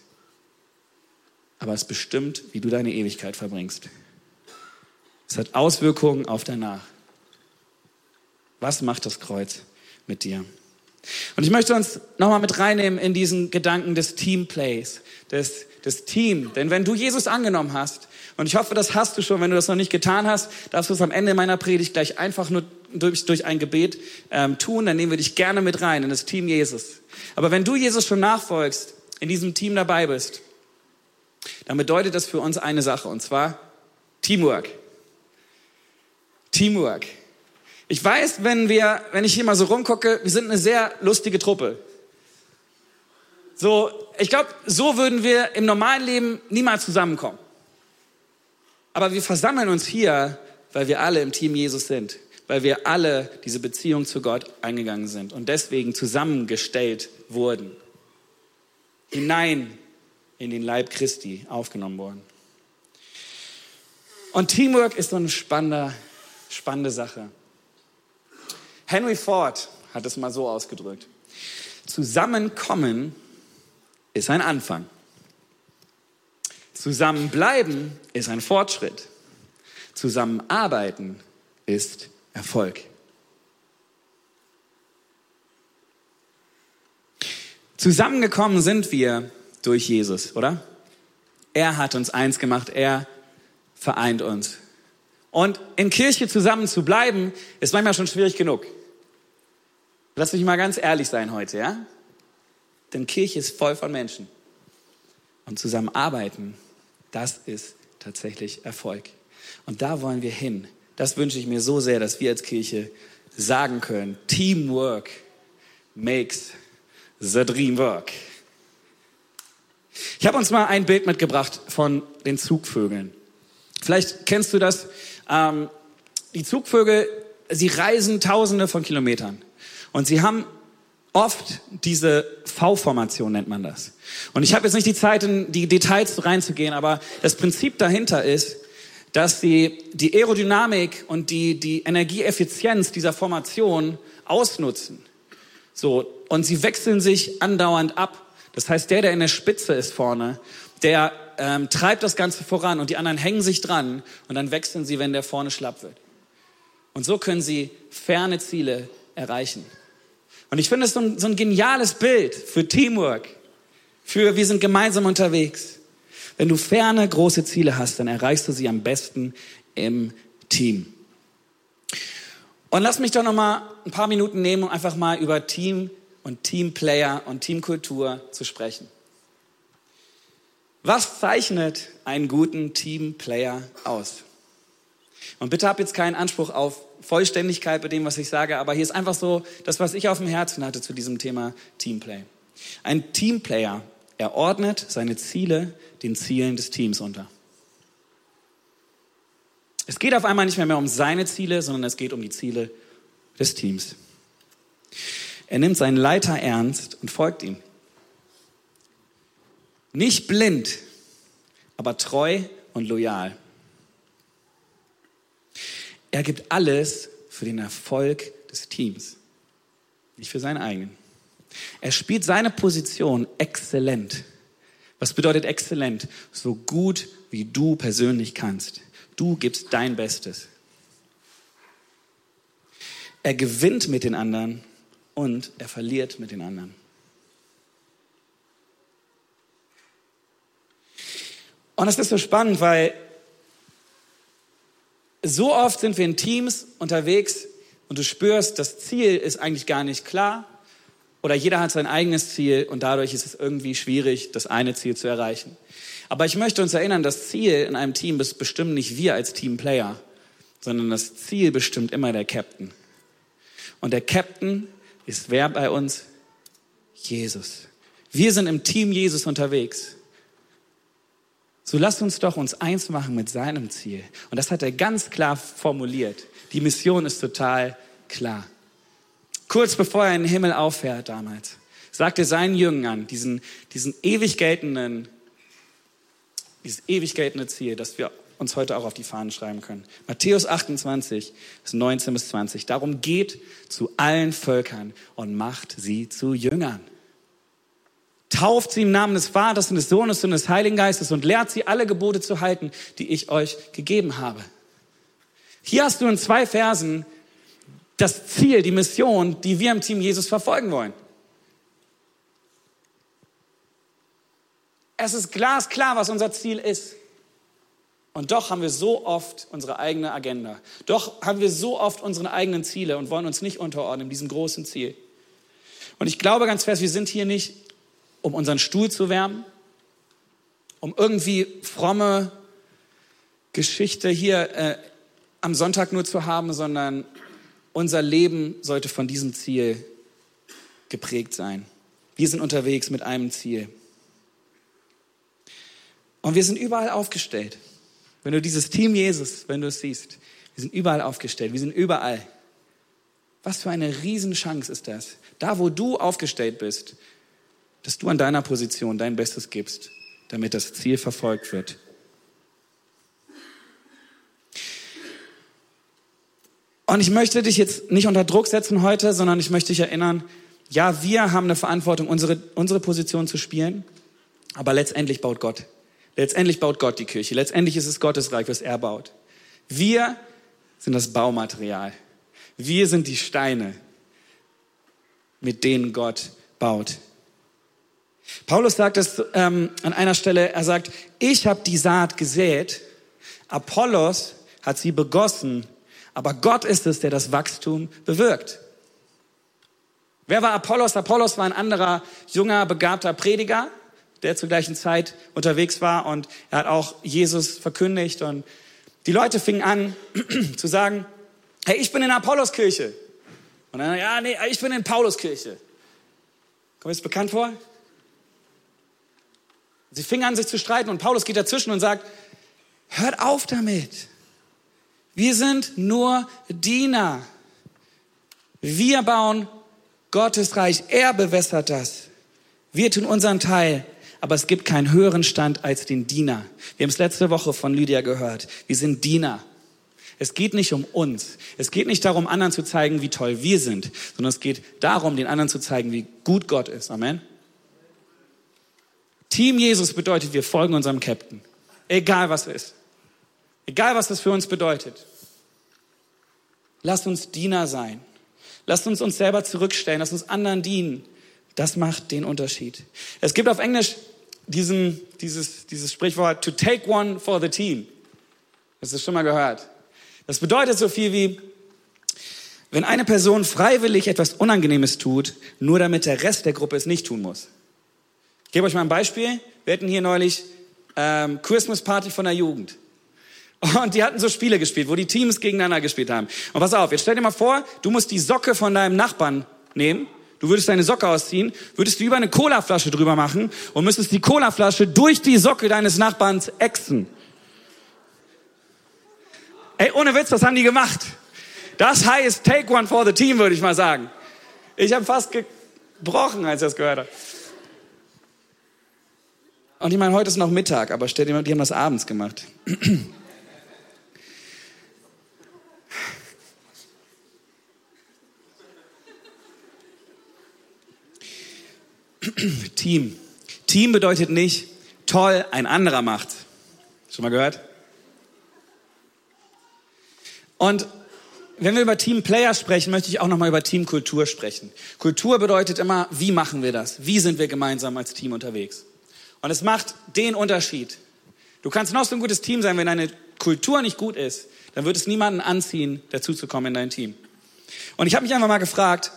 Aber es bestimmt, wie du deine Ewigkeit verbringst. Es hat Auswirkungen auf danach. Was macht das Kreuz mit dir? Und ich möchte uns nochmal mit reinnehmen in diesen Gedanken des Teamplays, des, des Team. Denn wenn du Jesus angenommen hast, und ich hoffe, das hast du schon, wenn du das noch nicht getan hast, darfst du es am Ende meiner Predigt gleich einfach nur durch, durch ein Gebet ähm, tun, dann nehmen wir dich gerne mit rein in das Team Jesus. Aber wenn du Jesus schon nachfolgst, in diesem Team dabei bist, dann bedeutet das für uns eine Sache, und zwar Teamwork. Teamwork. Ich weiß, wenn wir, wenn ich hier mal so rumgucke, wir sind eine sehr lustige Truppe. So, ich glaube, so würden wir im normalen Leben niemals zusammenkommen. Aber wir versammeln uns hier, weil wir alle im Team Jesus sind, weil wir alle diese Beziehung zu Gott eingegangen sind und deswegen zusammengestellt wurden, hinein in den Leib Christi aufgenommen wurden. Und Teamwork ist so ein spannender Spannende Sache. Henry Ford hat es mal so ausgedrückt. Zusammenkommen ist ein Anfang. Zusammenbleiben ist ein Fortschritt. Zusammenarbeiten ist Erfolg. Zusammengekommen sind wir durch Jesus, oder? Er hat uns eins gemacht, er vereint uns. Und in Kirche zusammen zu bleiben, ist manchmal schon schwierig genug. Lass mich mal ganz ehrlich sein heute, ja? Denn Kirche ist voll von Menschen. Und zusammen arbeiten, das ist tatsächlich Erfolg. Und da wollen wir hin. Das wünsche ich mir so sehr, dass wir als Kirche sagen können, Teamwork makes the dream work. Ich habe uns mal ein Bild mitgebracht von den Zugvögeln. Vielleicht kennst du das. Ähm, die Zugvögel, sie reisen tausende von Kilometern. Und sie haben oft diese V-Formation nennt man das. Und ich habe jetzt nicht die Zeit, in die Details reinzugehen, aber das Prinzip dahinter ist, dass sie die Aerodynamik und die, die Energieeffizienz dieser Formation ausnutzen. So, und sie wechseln sich andauernd ab. Das heißt, der, der in der Spitze ist vorne, der ähm, treibt das Ganze voran und die anderen hängen sich dran und dann wechseln sie, wenn der vorne schlapp wird. Und so können sie ferne Ziele erreichen. Und ich finde es so ein, so ein geniales Bild für Teamwork, für wir sind gemeinsam unterwegs. Wenn du ferne große Ziele hast, dann erreichst du sie am besten im Team. Und lass mich doch noch mal ein paar Minuten nehmen, um einfach mal über Team und Teamplayer und Teamkultur zu sprechen. Was zeichnet einen guten Teamplayer aus? Und bitte habt jetzt keinen Anspruch auf Vollständigkeit bei dem, was ich sage, aber hier ist einfach so das, was ich auf dem Herzen hatte zu diesem Thema Teamplay. Ein Teamplayer, er ordnet seine Ziele den Zielen des Teams unter. Es geht auf einmal nicht mehr, mehr um seine Ziele, sondern es geht um die Ziele des Teams. Er nimmt seinen Leiter ernst und folgt ihm. Nicht blind, aber treu und loyal. Er gibt alles für den Erfolg des Teams, nicht für seinen eigenen. Er spielt seine Position exzellent. Was bedeutet exzellent? So gut wie du persönlich kannst. Du gibst dein Bestes. Er gewinnt mit den anderen und er verliert mit den anderen. Und das ist so spannend, weil so oft sind wir in Teams unterwegs und du spürst, das Ziel ist eigentlich gar nicht klar oder jeder hat sein eigenes Ziel und dadurch ist es irgendwie schwierig, das eine Ziel zu erreichen. Aber ich möchte uns erinnern, das Ziel in einem Team bestimmen nicht wir als Teamplayer, sondern das Ziel bestimmt immer der Captain. Und der Captain ist wer bei uns? Jesus. Wir sind im Team Jesus unterwegs. So lasst uns doch uns eins machen mit seinem Ziel. Und das hat er ganz klar formuliert. Die Mission ist total klar. Kurz bevor er in den Himmel auffährt damals, sagte seinen Jüngern diesen, diesen ewig geltenden, dieses ewig geltende Ziel, das wir uns heute auch auf die Fahnen schreiben können. Matthäus 28, 19 bis 20. Darum geht zu allen Völkern und macht sie zu Jüngern. Tauft sie im Namen des Vaters und des Sohnes und des Heiligen Geistes und lehrt sie alle Gebote zu halten, die ich euch gegeben habe. Hier hast du in zwei Versen das Ziel, die Mission, die wir im Team Jesus verfolgen wollen. Es ist glasklar, was unser Ziel ist. Und doch haben wir so oft unsere eigene Agenda. Doch haben wir so oft unsere eigenen Ziele und wollen uns nicht unterordnen diesem großen Ziel. Und ich glaube ganz fest, wir sind hier nicht, um unseren Stuhl zu wärmen, um irgendwie fromme Geschichte hier äh, am Sonntag nur zu haben, sondern unser Leben sollte von diesem Ziel geprägt sein. Wir sind unterwegs mit einem Ziel. Und wir sind überall aufgestellt. Wenn du dieses Team Jesus, wenn du es siehst, wir sind überall aufgestellt, wir sind überall. Was für eine Riesenchance ist das? Da, wo du aufgestellt bist, dass du an deiner Position dein Bestes gibst, damit das Ziel verfolgt wird. Und ich möchte dich jetzt nicht unter Druck setzen heute, sondern ich möchte dich erinnern, ja, wir haben eine Verantwortung, unsere, unsere Position zu spielen, aber letztendlich baut Gott. Letztendlich baut Gott die Kirche. Letztendlich ist es Gottes Reich, was er baut. Wir sind das Baumaterial. Wir sind die Steine, mit denen Gott baut. Paulus sagt es ähm, an einer Stelle, er sagt, ich habe die Saat gesät, Apollos hat sie begossen, aber Gott ist es, der das Wachstum bewirkt. Wer war Apollos? Apollos war ein anderer junger, begabter Prediger, der zur gleichen Zeit unterwegs war und er hat auch Jesus verkündigt und die Leute fingen an zu sagen, hey, ich bin in Apolloskirche. Und dann, ja, nee, ich bin in Pauluskirche. Kommt es bekannt vor? Sie fingen an, sich zu streiten und Paulus geht dazwischen und sagt, hört auf damit. Wir sind nur Diener. Wir bauen Gottes Reich. Er bewässert das. Wir tun unseren Teil. Aber es gibt keinen höheren Stand als den Diener. Wir haben es letzte Woche von Lydia gehört. Wir sind Diener. Es geht nicht um uns. Es geht nicht darum, anderen zu zeigen, wie toll wir sind, sondern es geht darum, den anderen zu zeigen, wie gut Gott ist. Amen. Team Jesus bedeutet, wir folgen unserem Captain. Egal was ist. Egal, was das für uns bedeutet. Lasst uns Diener sein. Lasst uns uns selber zurückstellen. Lasst uns anderen dienen. Das macht den Unterschied. Es gibt auf Englisch diesen, dieses, dieses Sprichwort, to take one for the team. Hast du schon mal gehört? Das bedeutet so viel wie, wenn eine Person freiwillig etwas Unangenehmes tut, nur damit der Rest der Gruppe es nicht tun muss. Ich gebe euch mal ein Beispiel. Wir hatten hier neulich ähm, Christmas Party von der Jugend. Und die hatten so Spiele gespielt, wo die Teams gegeneinander gespielt haben. Und pass auf, jetzt stell dir mal vor, du musst die Socke von deinem Nachbarn nehmen. Du würdest deine Socke ausziehen, würdest du über eine Colaflasche drüber machen und müsstest die Colaflasche durch die Socke deines Nachbarns ächzen. Ey, ohne Witz, was haben die gemacht? Das heißt, take one for the team, würde ich mal sagen. Ich habe fast gebrochen, als ich das gehört habe. Und ich meine, heute ist noch Mittag, aber stell dir mal, die haben das abends gemacht. Team. Team bedeutet nicht, toll, ein anderer macht. Schon mal gehört? Und wenn wir über Teamplayer sprechen, möchte ich auch nochmal über Teamkultur sprechen. Kultur bedeutet immer, wie machen wir das? Wie sind wir gemeinsam als Team unterwegs? Und es macht den Unterschied. Du kannst noch so ein gutes Team sein, wenn deine Kultur nicht gut ist, dann wird es niemanden anziehen, dazuzukommen in dein Team. Und ich habe mich einfach mal gefragt,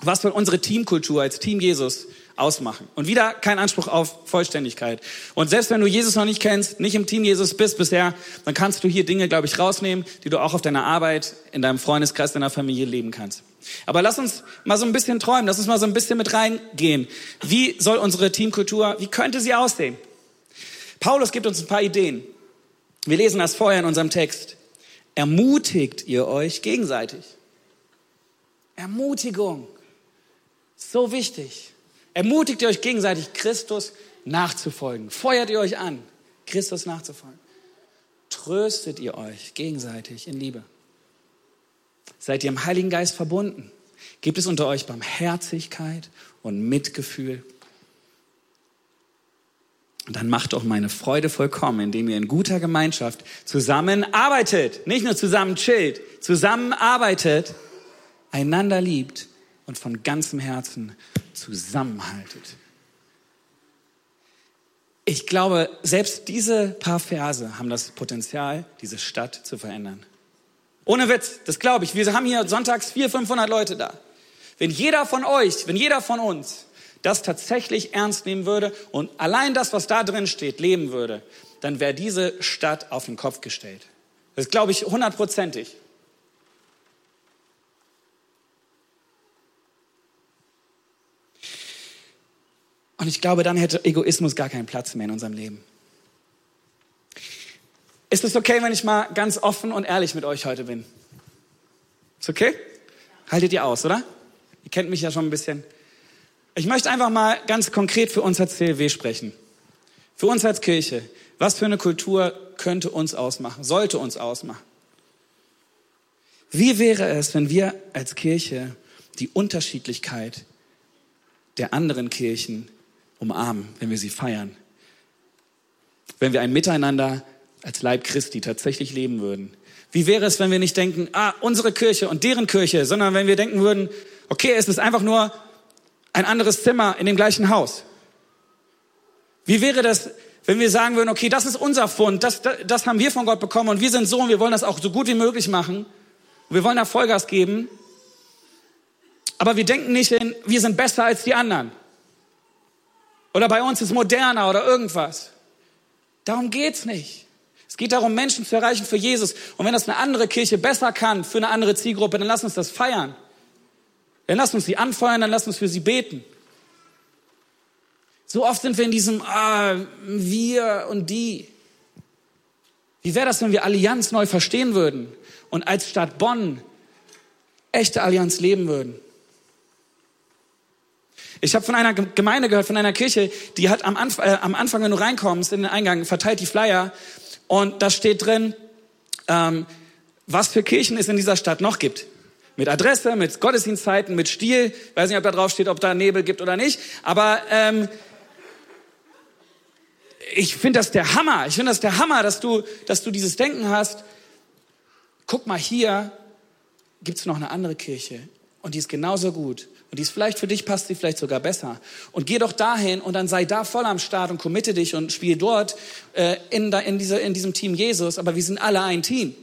was soll unsere Teamkultur als Team Jesus ausmachen? Und wieder kein Anspruch auf Vollständigkeit. Und selbst wenn du Jesus noch nicht kennst, nicht im Team Jesus bist bisher, dann kannst du hier Dinge, glaube ich, rausnehmen, die du auch auf deiner Arbeit, in deinem Freundeskreis, deiner Familie leben kannst. Aber lass uns mal so ein bisschen träumen, lass uns mal so ein bisschen mit reingehen. Wie soll unsere Teamkultur, wie könnte sie aussehen? Paulus gibt uns ein paar Ideen. Wir lesen das vorher in unserem Text. Ermutigt ihr euch gegenseitig. Ermutigung. So wichtig. Ermutigt ihr euch gegenseitig, Christus nachzufolgen. Feuert ihr euch an, Christus nachzufolgen. Tröstet ihr euch gegenseitig in Liebe. Seid ihr im Heiligen Geist verbunden? Gibt es unter euch Barmherzigkeit und Mitgefühl? Und dann macht doch meine Freude vollkommen, indem ihr in guter Gemeinschaft zusammenarbeitet. Nicht nur zusammen chillt, zusammenarbeitet, einander liebt und von ganzem Herzen zusammenhaltet. Ich glaube, selbst diese paar Verse haben das Potenzial, diese Stadt zu verändern. Ohne Witz, das glaube ich. Wir haben hier sonntags 400, 500 Leute da. Wenn jeder von euch, wenn jeder von uns das tatsächlich ernst nehmen würde und allein das, was da drin steht, leben würde, dann wäre diese Stadt auf den Kopf gestellt. Das glaube ich hundertprozentig. Und ich glaube, dann hätte Egoismus gar keinen Platz mehr in unserem Leben. Ist es okay, wenn ich mal ganz offen und ehrlich mit euch heute bin? Ist okay? Haltet ihr aus, oder? Ihr kennt mich ja schon ein bisschen. Ich möchte einfach mal ganz konkret für uns als CLW sprechen. Für uns als Kirche. Was für eine Kultur könnte uns ausmachen, sollte uns ausmachen? Wie wäre es, wenn wir als Kirche die Unterschiedlichkeit der anderen Kirchen umarmen, wenn wir sie feiern. Wenn wir ein Miteinander als Leib Christi tatsächlich leben würden. Wie wäre es, wenn wir nicht denken, ah, unsere Kirche und deren Kirche, sondern wenn wir denken würden, okay, es ist einfach nur ein anderes Zimmer in dem gleichen Haus. Wie wäre das, wenn wir sagen würden, okay, das ist unser Fund, das, das, das haben wir von Gott bekommen und wir sind so und wir wollen das auch so gut wie möglich machen. Und wir wollen da Vollgas geben. Aber wir denken nicht in, wir sind besser als die anderen. Oder bei uns ist moderner oder irgendwas. Darum geht's nicht. Es geht darum, Menschen zu erreichen für Jesus. Und wenn das eine andere Kirche besser kann für eine andere Zielgruppe, dann lass uns das feiern. Dann lass uns sie anfeuern, dann lass uns für sie beten. So oft sind wir in diesem ah, wir und die. Wie wäre das, wenn wir Allianz neu verstehen würden und als Stadt Bonn echte Allianz leben würden? Ich habe von einer Gemeinde gehört, von einer Kirche, die hat am, Anf äh, am Anfang, wenn du reinkommst in den Eingang, verteilt die Flyer und da steht drin, ähm, was für Kirchen es in dieser Stadt noch gibt. Mit Adresse, mit Gottesdienstzeiten, mit Stil. Ich weiß nicht, ob da drauf steht, ob da Nebel gibt oder nicht. Aber ähm, ich finde das der Hammer. Ich finde das der Hammer, dass du, dass du dieses Denken hast. Guck mal, hier gibt's noch eine andere Kirche und die ist genauso gut. Und die ist vielleicht für dich, passt sie vielleicht sogar besser. Und geh doch dahin und dann sei da voll am Start und committe dich und spiel dort äh, in, da, in, dieser, in diesem Team Jesus. Aber wir sind alle ein Team.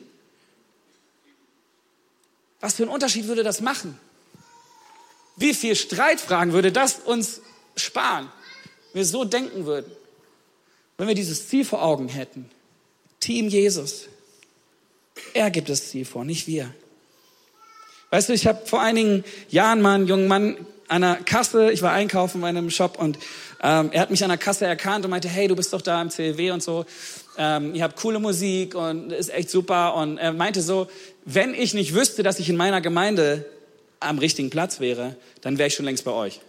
Was für einen Unterschied würde das machen? Wie viel Streitfragen würde das uns sparen, wenn wir so denken würden? Wenn wir dieses Ziel vor Augen hätten. Team Jesus. Er gibt das Ziel vor, nicht wir. Weißt du, ich habe vor einigen Jahren mal einen jungen Mann an der Kasse, ich war einkaufen in einem Shop und ähm, er hat mich an der Kasse erkannt und meinte, hey, du bist doch da im CLW und so, ähm, ihr habt coole Musik und ist echt super und er meinte so, wenn ich nicht wüsste, dass ich in meiner Gemeinde am richtigen Platz wäre, dann wäre ich schon längst bei euch.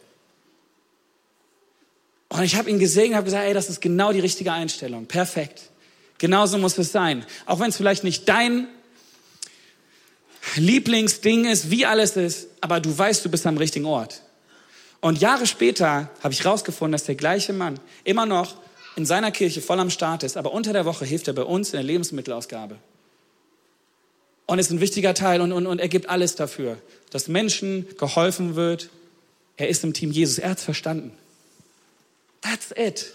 Und ich habe ihn gesehen und habe gesagt, ey, das ist genau die richtige Einstellung, perfekt. Genauso muss es sein. Auch wenn es vielleicht nicht dein Lieblingsding ist, wie alles ist, aber du weißt, du bist am richtigen Ort. Und Jahre später habe ich herausgefunden, dass der gleiche Mann immer noch in seiner Kirche voll am Start ist, aber unter der Woche hilft er bei uns in der Lebensmittelausgabe. Und ist ein wichtiger Teil und, und, und er gibt alles dafür, dass Menschen geholfen wird. Er ist im Team Jesus, er hat verstanden. That's it.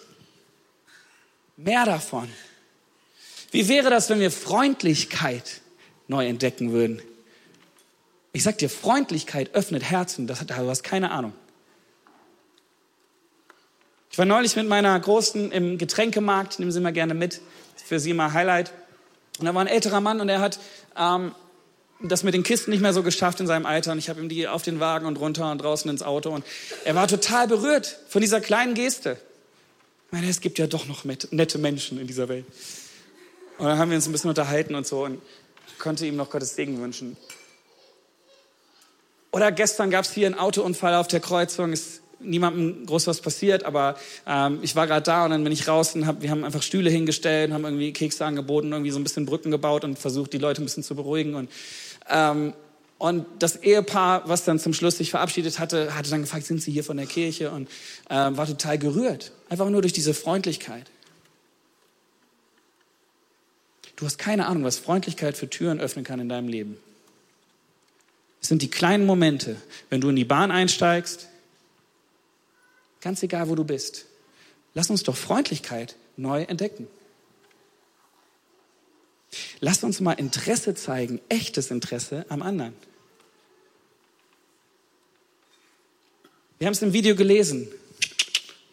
Mehr davon. Wie wäre das, wenn wir Freundlichkeit neu entdecken würden? Ich sag dir, Freundlichkeit öffnet Herzen, das, du hast keine Ahnung. Ich war neulich mit meiner Großen im Getränkemarkt, nehmen Sie mal gerne mit, für Sie mal Highlight. Und da war ein älterer Mann und er hat ähm, das mit den Kisten nicht mehr so geschafft in seinem Alter. Und ich habe ihm die auf den Wagen und runter und draußen ins Auto. Und er war total berührt von dieser kleinen Geste. Ich meine, es gibt ja doch noch nette Menschen in dieser Welt. Und dann haben wir uns ein bisschen unterhalten und so und konnte ihm noch Gottes Segen wünschen. Oder gestern gab es hier einen Autounfall auf der Kreuzung. Es niemandem groß was passiert, aber ähm, ich war gerade da und dann bin ich raus und hab, wir haben einfach Stühle hingestellt, haben irgendwie Kekse angeboten, irgendwie so ein bisschen Brücken gebaut und versucht, die Leute ein bisschen zu beruhigen. Und, ähm, und das Ehepaar, was dann zum Schluss sich verabschiedet hatte, hatte dann gefragt, sind Sie hier von der Kirche? Und ähm, war total gerührt, einfach nur durch diese Freundlichkeit. Du hast keine Ahnung, was Freundlichkeit für Türen öffnen kann in deinem Leben. Es sind die kleinen Momente, wenn du in die Bahn einsteigst, Ganz egal, wo du bist. Lass uns doch Freundlichkeit neu entdecken. Lass uns mal Interesse zeigen, echtes Interesse am anderen. Wir haben es im Video gelesen.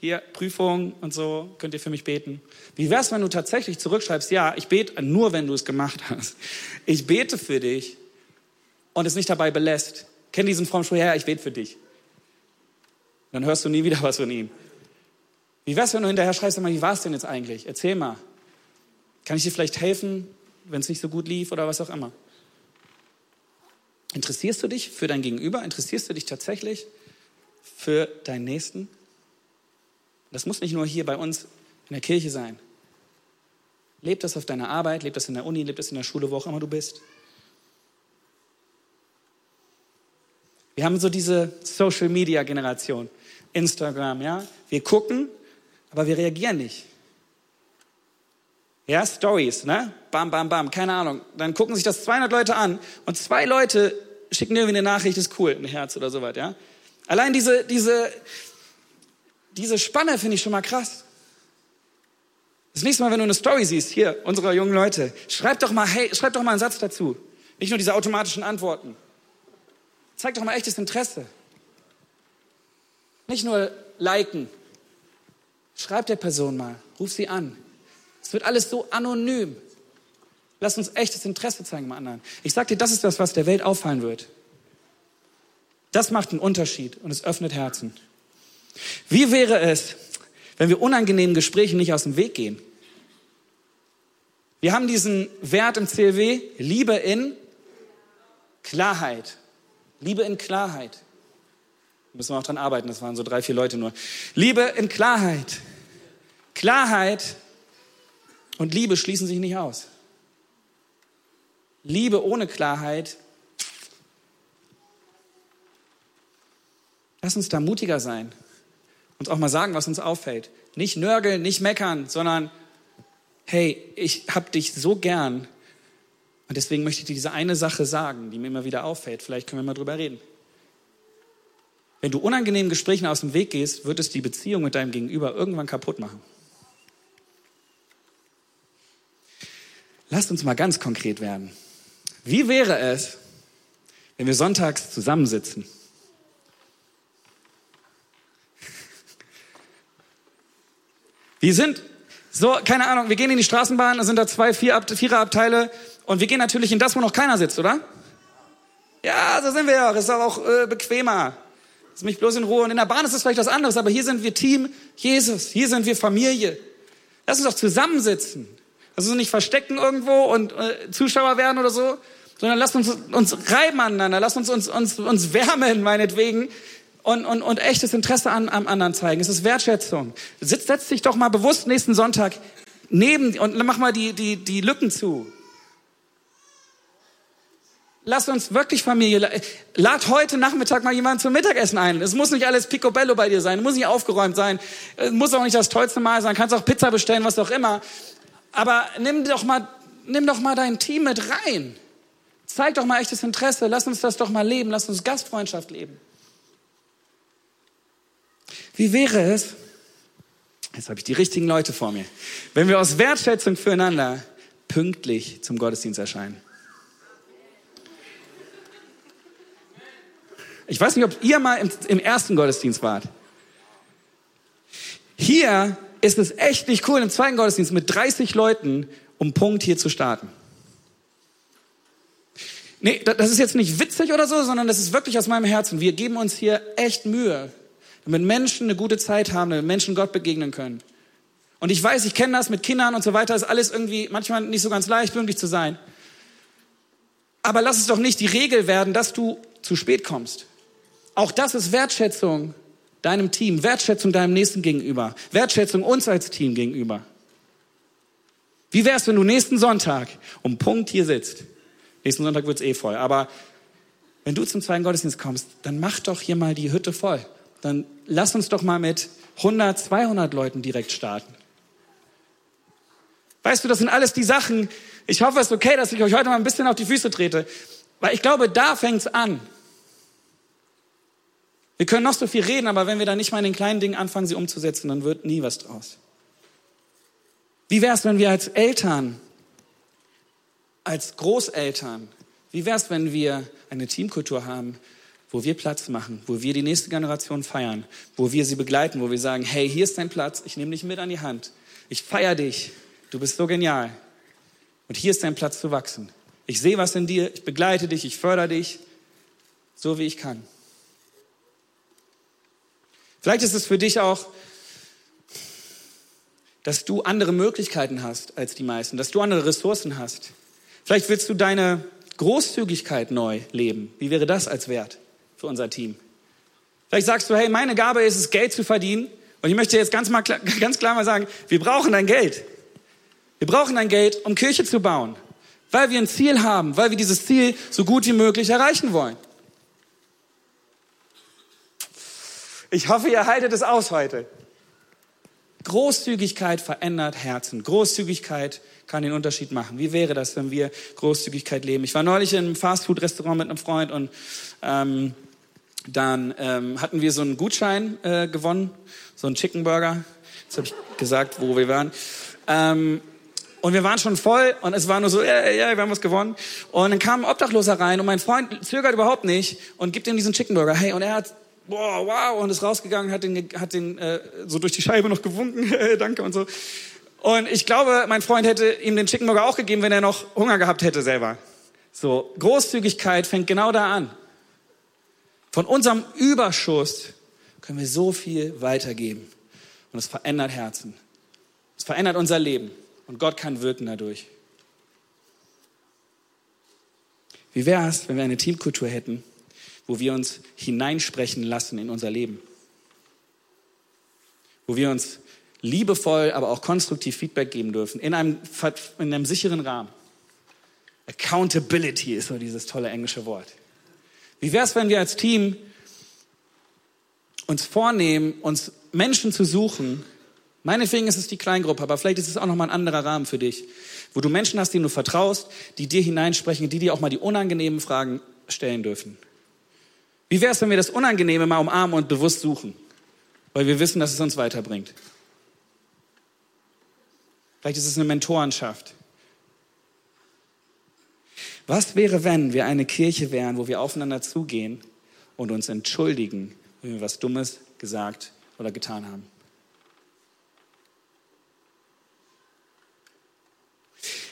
Hier, Prüfung und so, könnt ihr für mich beten. Wie wäre es, wenn du tatsächlich zurückschreibst, ja, ich bete nur, wenn du es gemacht hast. Ich bete für dich und es nicht dabei belässt. Kenn diesen frommen Spruch, ja, ich bete für dich dann hörst du nie wieder was von ihm. Wie wär's, wenn du hinterher schreibst, wie war es denn jetzt eigentlich? Erzähl mal. Kann ich dir vielleicht helfen, wenn es nicht so gut lief oder was auch immer? Interessierst du dich für dein Gegenüber? Interessierst du dich tatsächlich für deinen Nächsten? Das muss nicht nur hier bei uns in der Kirche sein. Leb das auf deiner Arbeit, leb das in der Uni, leb das in der Schule, wo auch immer du bist. Wir haben so diese Social Media Generation. Instagram, ja. Wir gucken, aber wir reagieren nicht. Ja, Stories, ne? Bam, bam, bam, keine Ahnung. Dann gucken sich das 200 Leute an und zwei Leute schicken irgendwie eine Nachricht, ist cool, ein Herz oder sowas, ja. Allein diese, diese, diese Spanne finde ich schon mal krass. Das nächste Mal, wenn du eine Story siehst, hier, unsere jungen Leute, schreib doch mal, hey, schreib doch mal einen Satz dazu. Nicht nur diese automatischen Antworten. Zeig doch mal echtes Interesse. Nicht nur liken. Schreib der Person mal, ruf sie an. Es wird alles so anonym. Lass uns echtes Interesse zeigen am anderen. Ich sag dir, das ist das, was der Welt auffallen wird. Das macht einen Unterschied und es öffnet Herzen. Wie wäre es, wenn wir unangenehmen Gesprächen nicht aus dem Weg gehen? Wir haben diesen Wert im CLW, Liebe in Klarheit. Liebe in Klarheit. Müssen wir auch dran arbeiten, das waren so drei, vier Leute nur. Liebe in Klarheit. Klarheit und Liebe schließen sich nicht aus. Liebe ohne Klarheit. Lass uns da mutiger sein. Uns auch mal sagen, was uns auffällt. Nicht nörgeln, nicht meckern, sondern hey, ich hab dich so gern und deswegen möchte ich dir diese eine Sache sagen, die mir immer wieder auffällt. Vielleicht können wir mal drüber reden. Wenn du unangenehmen Gesprächen aus dem Weg gehst, wird es die Beziehung mit deinem Gegenüber irgendwann kaputt machen. Lasst uns mal ganz konkret werden. Wie wäre es, wenn wir sonntags zusammensitzen? Wir sind so, keine Ahnung, wir gehen in die Straßenbahn, da sind da zwei Vier Viererabteile und wir gehen natürlich in das, wo noch keiner sitzt, oder? Ja, so sind wir ja. Ist auch äh, bequemer. Lass mich bloß in Ruhe. Und in der Bahn ist es vielleicht was anderes, aber hier sind wir Team Jesus. Hier sind wir Familie. Lass uns doch zusammensitzen. Lass uns nicht verstecken irgendwo und äh, Zuschauer werden oder so, sondern lass uns uns reiben aneinander. Lass uns uns, uns, uns wärmen, meinetwegen. Und, und, und echtes Interesse an, am anderen zeigen. Es ist Wertschätzung. Sitz, setz dich doch mal bewusst nächsten Sonntag neben und mach mal die, die, die Lücken zu. Lass uns wirklich Familie, lad heute Nachmittag mal jemanden zum Mittagessen ein. Es muss nicht alles picobello bei dir sein, es muss nicht aufgeräumt sein, es muss auch nicht das tollste Mal sein, kannst auch Pizza bestellen, was auch immer. Aber nimm doch mal, nimm doch mal dein Team mit rein. Zeig doch mal echtes Interesse, lass uns das doch mal leben, lass uns Gastfreundschaft leben. Wie wäre es, jetzt habe ich die richtigen Leute vor mir, wenn wir aus Wertschätzung füreinander pünktlich zum Gottesdienst erscheinen. Ich weiß nicht, ob ihr mal im, im ersten Gottesdienst wart. Hier ist es echt nicht cool, im zweiten Gottesdienst mit 30 Leuten um Punkt hier zu starten. Nee, das ist jetzt nicht witzig oder so, sondern das ist wirklich aus meinem Herzen. Wir geben uns hier echt Mühe, damit Menschen eine gute Zeit haben, damit Menschen Gott begegnen können. Und ich weiß, ich kenne das mit Kindern und so weiter, ist alles irgendwie manchmal nicht so ganz leicht, pünktlich zu sein. Aber lass es doch nicht die Regel werden, dass du zu spät kommst. Auch das ist Wertschätzung deinem Team, Wertschätzung deinem Nächsten gegenüber, Wertschätzung uns als Team gegenüber. Wie wär's, wenn du nächsten Sonntag um Punkt hier sitzt? Nächsten Sonntag wird's eh voll. Aber wenn du zum zweiten Gottesdienst kommst, dann mach doch hier mal die Hütte voll. Dann lass uns doch mal mit 100, 200 Leuten direkt starten. Weißt du, das sind alles die Sachen. Ich hoffe, es ist okay, dass ich euch heute mal ein bisschen auf die Füße trete. Weil ich glaube, da fängt's an. Wir können noch so viel reden, aber wenn wir da nicht mal in den kleinen Dingen anfangen, sie umzusetzen, dann wird nie was draus. Wie wäre es, wenn wir als Eltern, als Großeltern, wie wäre es, wenn wir eine Teamkultur haben, wo wir Platz machen, wo wir die nächste Generation feiern, wo wir sie begleiten, wo wir sagen, hey, hier ist dein Platz, ich nehme dich mit an die Hand, ich feiere dich, du bist so genial und hier ist dein Platz zu wachsen. Ich sehe was in dir, ich begleite dich, ich fördere dich, so wie ich kann. Vielleicht ist es für dich auch, dass du andere Möglichkeiten hast als die meisten, dass du andere Ressourcen hast. Vielleicht willst du deine Großzügigkeit neu leben. Wie wäre das als Wert für unser Team? Vielleicht sagst du, hey, meine Gabe ist es, Geld zu verdienen. Und ich möchte jetzt ganz, mal, ganz klar mal sagen, wir brauchen dein Geld. Wir brauchen dein Geld, um Kirche zu bauen. Weil wir ein Ziel haben, weil wir dieses Ziel so gut wie möglich erreichen wollen. Ich hoffe, ihr haltet es aus heute. Großzügigkeit verändert Herzen. Großzügigkeit kann den Unterschied machen. Wie wäre das, wenn wir Großzügigkeit leben? Ich war neulich in einem Fastfood-Restaurant mit einem Freund und ähm, dann ähm, hatten wir so einen Gutschein äh, gewonnen, so einen Chicken Burger. Jetzt habe ich gesagt, wo wir waren. Ähm, und wir waren schon voll und es war nur so, ja, ja, wir haben was gewonnen. Und dann kam ein Obdachloser rein und mein Freund zögert überhaupt nicht und gibt ihm diesen Chicken Burger. Hey, und er hat boah, wow, und ist rausgegangen, hat den, hat den äh, so durch die Scheibe noch gewunken, danke und so. Und ich glaube, mein Freund hätte ihm den Chicken Burger auch gegeben, wenn er noch Hunger gehabt hätte selber. So, Großzügigkeit fängt genau da an. Von unserem Überschuss können wir so viel weitergeben. Und es verändert Herzen. Es verändert unser Leben. Und Gott kann wirken dadurch. Wie wäre es, wenn wir eine Teamkultur hätten, wo wir uns hineinsprechen lassen in unser Leben. Wo wir uns liebevoll, aber auch konstruktiv Feedback geben dürfen, in einem, in einem sicheren Rahmen. Accountability ist so dieses tolle englische Wort. Wie wäre es, wenn wir als Team uns vornehmen, uns Menschen zu suchen, meinetwegen ist es die Kleingruppe, aber vielleicht ist es auch nochmal ein anderer Rahmen für dich, wo du Menschen hast, denen du vertraust, die dir hineinsprechen, die dir auch mal die unangenehmen Fragen stellen dürfen. Wie wäre es, wenn wir das Unangenehme mal umarmen und bewusst suchen? Weil wir wissen, dass es uns weiterbringt. Vielleicht ist es eine Mentorenschaft. Was wäre, wenn wir eine Kirche wären, wo wir aufeinander zugehen und uns entschuldigen, wenn wir was Dummes gesagt oder getan haben?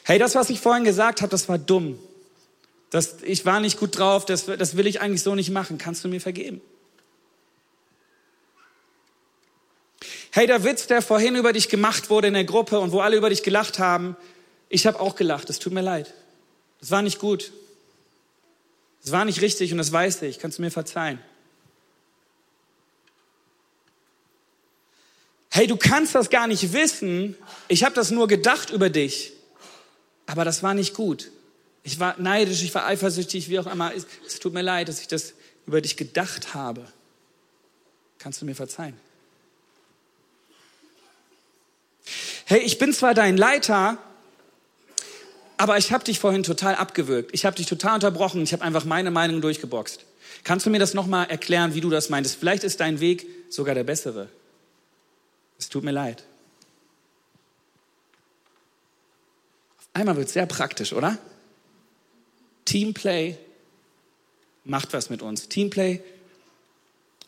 Hey, das, was ich vorhin gesagt habe, das war dumm. Das, ich war nicht gut drauf, das, das will ich eigentlich so nicht machen. Kannst du mir vergeben? Hey, der Witz, der vorhin über dich gemacht wurde in der Gruppe und wo alle über dich gelacht haben, ich habe auch gelacht. Es tut mir leid. Es war nicht gut. Es war nicht richtig und das weiß ich. Kannst du mir verzeihen? Hey, du kannst das gar nicht wissen. Ich habe das nur gedacht über dich. Aber das war nicht gut. Ich war neidisch, ich war eifersüchtig, wie auch immer. Es, tut mir leid, dass ich das über dich gedacht habe. Kannst du mir verzeihen? Hey, ich bin zwar dein Leiter, aber ich habe dich vorhin total abgewürgt. Ich habe dich total unterbrochen. Ich habe einfach meine Meinung durchgeboxt. Kannst du mir das nochmal erklären, wie du das meintest? Vielleicht ist dein Weg sogar der bessere. Es tut mir leid. Einmal wird es sehr praktisch, oder? Teamplay macht was mit uns. Teamplay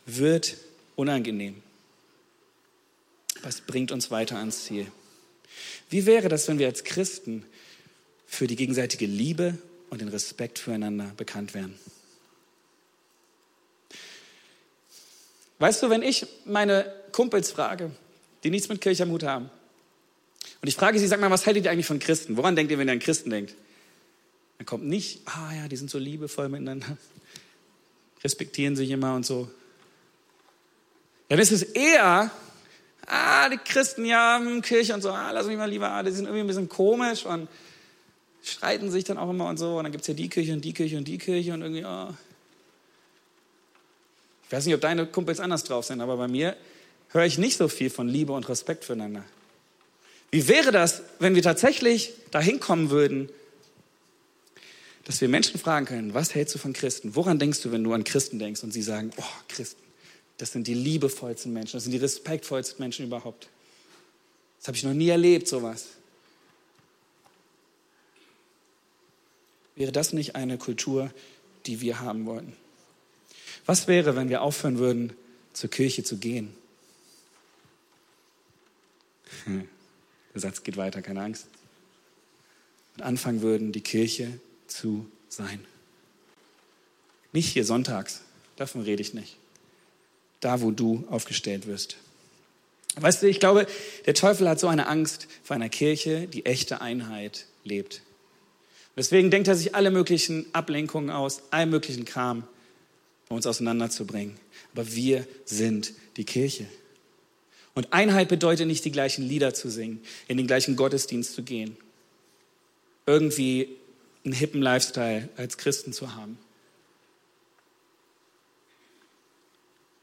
wird unangenehm. Es bringt uns weiter ans Ziel. Wie wäre das, wenn wir als Christen für die gegenseitige Liebe und den Respekt füreinander bekannt wären? Weißt du, wenn ich meine Kumpels frage, die nichts mit Kirche am Hut haben, und ich frage sie, sag mal, was haltet ihr eigentlich von Christen? Woran denkt ihr, wenn ihr an Christen denkt? Dann kommt nicht, ah ja, die sind so liebevoll miteinander, respektieren sich immer und so. Dann ist es eher, ah, die Christen, ja, Kirche und so, ah, lass mich mal lieber, ah, die sind irgendwie ein bisschen komisch und streiten sich dann auch immer und so. Und dann gibt es ja die Kirche und die Kirche und die Kirche und irgendwie, ah. Ich weiß nicht, ob deine Kumpels anders drauf sind, aber bei mir höre ich nicht so viel von Liebe und Respekt füreinander. Wie wäre das, wenn wir tatsächlich dahin kommen würden, dass wir Menschen fragen können, was hältst du von Christen? Woran denkst du, wenn du an Christen denkst und sie sagen, oh, Christen, das sind die liebevollsten Menschen, das sind die respektvollsten Menschen überhaupt. Das habe ich noch nie erlebt, sowas. Wäre das nicht eine Kultur, die wir haben wollten? Was wäre, wenn wir aufhören würden, zur Kirche zu gehen? Der Satz geht weiter, keine Angst. Und anfangen würden, die Kirche zu sein. Nicht hier sonntags, davon rede ich nicht. Da, wo du aufgestellt wirst. Weißt du, ich glaube, der Teufel hat so eine Angst vor einer Kirche, die echte Einheit lebt. deswegen denkt er sich alle möglichen Ablenkungen aus, allen möglichen Kram, um uns auseinanderzubringen. Aber wir sind die Kirche. Und Einheit bedeutet nicht, die gleichen Lieder zu singen, in den gleichen Gottesdienst zu gehen, irgendwie einen hippen Lifestyle als Christen zu haben.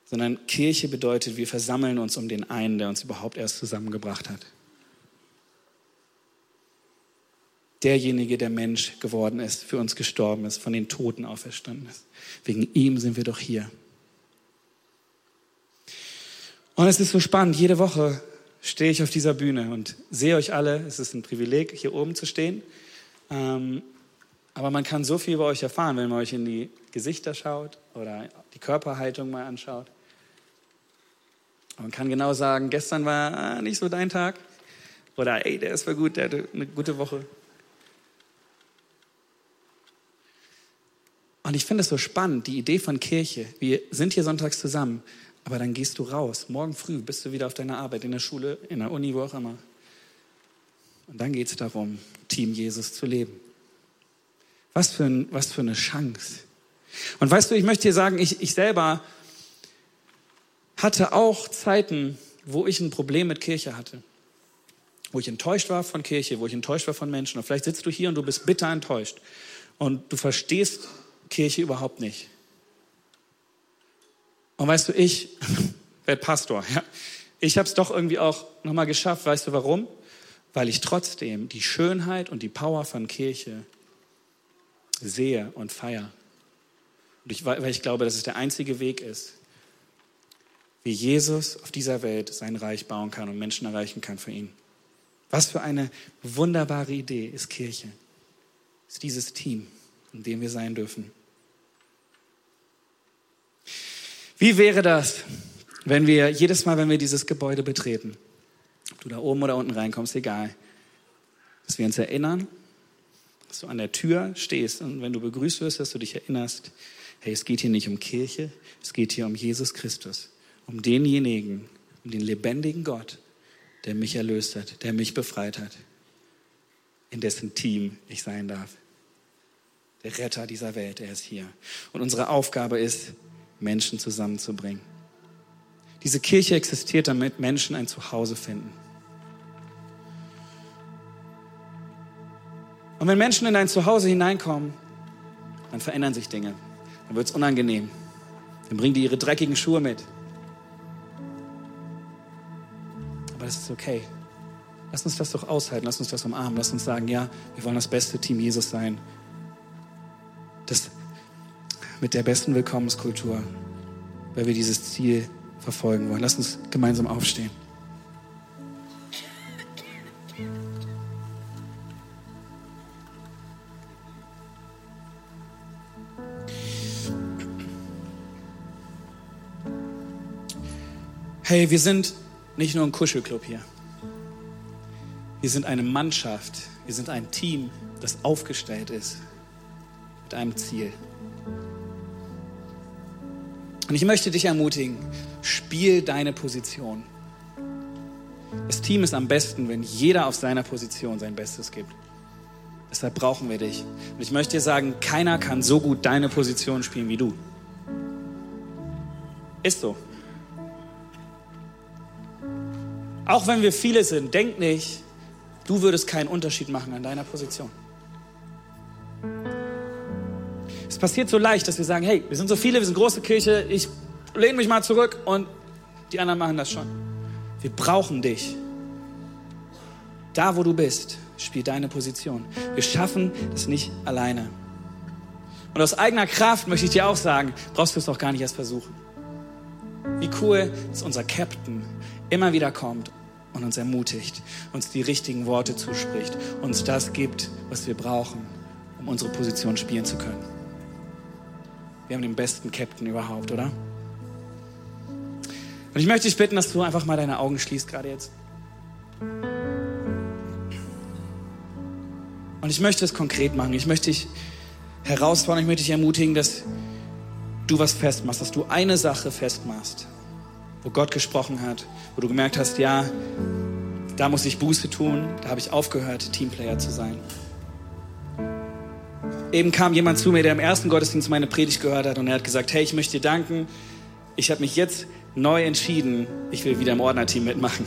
Sondern Kirche bedeutet, wir versammeln uns um den einen, der uns überhaupt erst zusammengebracht hat. Derjenige, der Mensch geworden ist, für uns gestorben ist, von den Toten auferstanden ist. Wegen ihm sind wir doch hier. Und es ist so spannend, jede Woche stehe ich auf dieser Bühne und sehe euch alle. Es ist ein Privileg, hier oben zu stehen. Ähm, aber man kann so viel über euch erfahren, wenn man euch in die Gesichter schaut oder die Körperhaltung mal anschaut. Man kann genau sagen, gestern war nicht so dein Tag. Oder ey, der ist voll gut, der hatte eine gute Woche. Und ich finde es so spannend, die Idee von Kirche. Wir sind hier sonntags zusammen, aber dann gehst du raus. Morgen früh bist du wieder auf deiner Arbeit, in der Schule, in der Uni, wo auch immer. Und dann geht es darum, Team Jesus zu leben. Was für, ein, was für eine Chance. Und weißt du, ich möchte dir sagen, ich, ich selber hatte auch Zeiten, wo ich ein Problem mit Kirche hatte. Wo ich enttäuscht war von Kirche, wo ich enttäuscht war von Menschen. Und vielleicht sitzt du hier und du bist bitter enttäuscht. Und du verstehst Kirche überhaupt nicht. Und weißt du, ich werde Pastor. Ja. Ich habe es doch irgendwie auch nochmal geschafft. Weißt du warum? Weil ich trotzdem die Schönheit und die Power von Kirche sehe und feiere. Und ich, weil ich glaube, dass es der einzige Weg ist, wie Jesus auf dieser Welt sein Reich bauen kann und Menschen erreichen kann für ihn. Was für eine wunderbare Idee ist Kirche. Ist dieses Team, in dem wir sein dürfen. Wie wäre das, wenn wir jedes Mal, wenn wir dieses Gebäude betreten, ob du da oben oder unten reinkommst, egal, dass wir uns erinnern, dass du an der Tür stehst und wenn du begrüßt wirst, dass du dich erinnerst, hey, es geht hier nicht um Kirche, es geht hier um Jesus Christus, um denjenigen, um den lebendigen Gott, der mich erlöst hat, der mich befreit hat, in dessen Team ich sein darf. Der Retter dieser Welt, er ist hier. Und unsere Aufgabe ist, Menschen zusammenzubringen. Diese Kirche existiert, damit Menschen ein Zuhause finden. Und wenn Menschen in dein Zuhause hineinkommen, dann verändern sich Dinge. Dann wird es unangenehm. Dann bringen die ihre dreckigen Schuhe mit. Aber das ist okay. Lass uns das doch aushalten, lass uns das umarmen, lass uns sagen, ja, wir wollen das beste Team Jesus sein. Das mit der besten Willkommenskultur, weil wir dieses Ziel verfolgen wollen. Lass uns gemeinsam aufstehen. Hey, wir sind nicht nur ein Kuschelclub hier. Wir sind eine Mannschaft, wir sind ein Team, das aufgestellt ist mit einem Ziel. Und ich möchte dich ermutigen, spiel deine Position. Das Team ist am besten, wenn jeder auf seiner Position sein Bestes gibt. Deshalb brauchen wir dich. Und ich möchte dir sagen, keiner kann so gut deine Position spielen wie du. Ist so. Auch wenn wir viele sind, denk nicht, du würdest keinen Unterschied machen an deiner Position. Es passiert so leicht, dass wir sagen, hey, wir sind so viele, wir sind große Kirche, ich lehne mich mal zurück und die anderen machen das schon. Wir brauchen dich. Da, wo du bist, spiel deine Position. Wir schaffen das nicht alleine. Und aus eigener Kraft möchte ich dir auch sagen, brauchst du es auch gar nicht erst versuchen. Wie cool, dass unser Captain immer wieder kommt und uns ermutigt, uns die richtigen Worte zuspricht, uns das gibt, was wir brauchen, um unsere Position spielen zu können. Wir haben den besten Captain überhaupt, oder? Und ich möchte dich bitten, dass du einfach mal deine Augen schließt, gerade jetzt. Und ich möchte es konkret machen. Ich möchte dich herausfordern, ich möchte dich ermutigen, dass du was festmachst, dass du eine Sache festmachst, wo Gott gesprochen hat, wo du gemerkt hast, ja, da muss ich Buße tun, da habe ich aufgehört, Teamplayer zu sein. Eben kam jemand zu mir, der im ersten Gottesdienst meine Predigt gehört hat und er hat gesagt, hey, ich möchte dir danken, ich habe mich jetzt neu entschieden, ich will wieder im Ordnerteam mitmachen.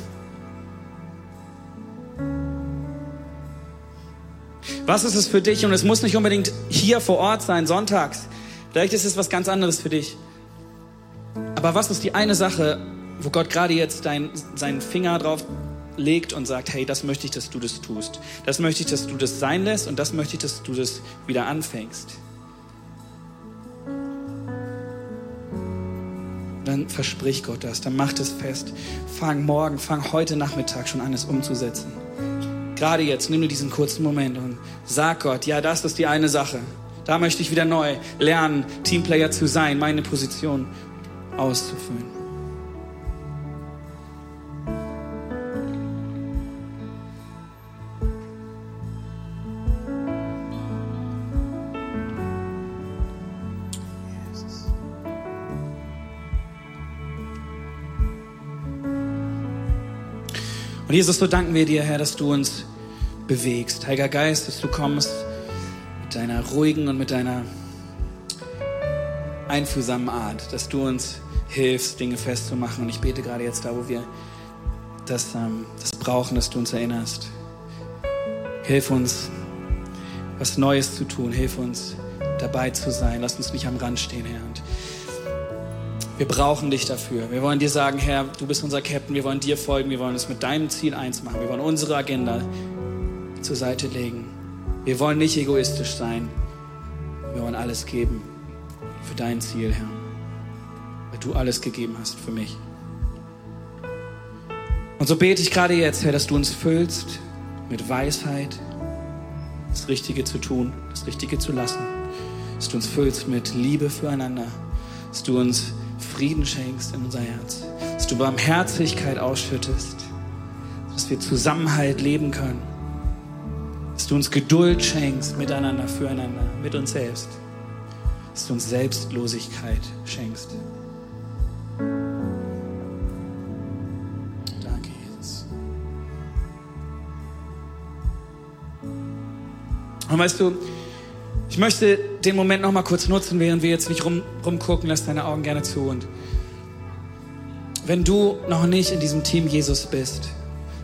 Was ist es für dich? Und es muss nicht unbedingt hier vor Ort sein, sonntags. Vielleicht ist es was ganz anderes für dich. Aber was ist die eine Sache, wo Gott gerade jetzt dein, seinen Finger drauf legt und sagt, hey, das möchte ich, dass du das tust. Das möchte ich, dass du das sein lässt und das möchte ich, dass du das wieder anfängst. Dann versprich Gott das, dann mach das fest. Fang morgen, fang heute Nachmittag schon an, es umzusetzen. Gerade jetzt, nimm dir diesen kurzen Moment und sag Gott, ja, das ist die eine Sache. Da möchte ich wieder neu lernen, Teamplayer zu sein, meine Position auszufüllen. Und Jesus, so danken wir dir, Herr, dass du uns bewegst. Heiliger Geist, dass du kommst mit deiner ruhigen und mit deiner einfühlsamen Art, dass du uns hilfst, Dinge festzumachen. Und ich bete gerade jetzt da, wo wir das, ähm, das brauchen, dass du uns erinnerst. Hilf uns, was Neues zu tun. Hilf uns, dabei zu sein. Lass uns nicht am Rand stehen, Herr. Und wir brauchen dich dafür. Wir wollen dir sagen, Herr, du bist unser Captain, wir wollen dir folgen, wir wollen es mit deinem Ziel eins machen. Wir wollen unsere Agenda zur Seite legen. Wir wollen nicht egoistisch sein. Wir wollen alles geben für dein Ziel, Herr. Weil du alles gegeben hast für mich. Und so bete ich gerade jetzt, Herr, dass du uns füllst mit Weisheit, das Richtige zu tun, das Richtige zu lassen. Dass du uns füllst mit Liebe füreinander. Dass du uns Frieden schenkst in unser Herz, dass du Barmherzigkeit ausschüttest, dass wir Zusammenhalt leben können, dass du uns Geduld schenkst miteinander, füreinander, mit uns selbst, dass du uns Selbstlosigkeit schenkst. Danke, Jesus. Und weißt du, ich möchte den Moment noch mal kurz nutzen, während wir jetzt nicht rum, rumgucken. Lass deine Augen gerne zu. Und wenn du noch nicht in diesem Team Jesus bist,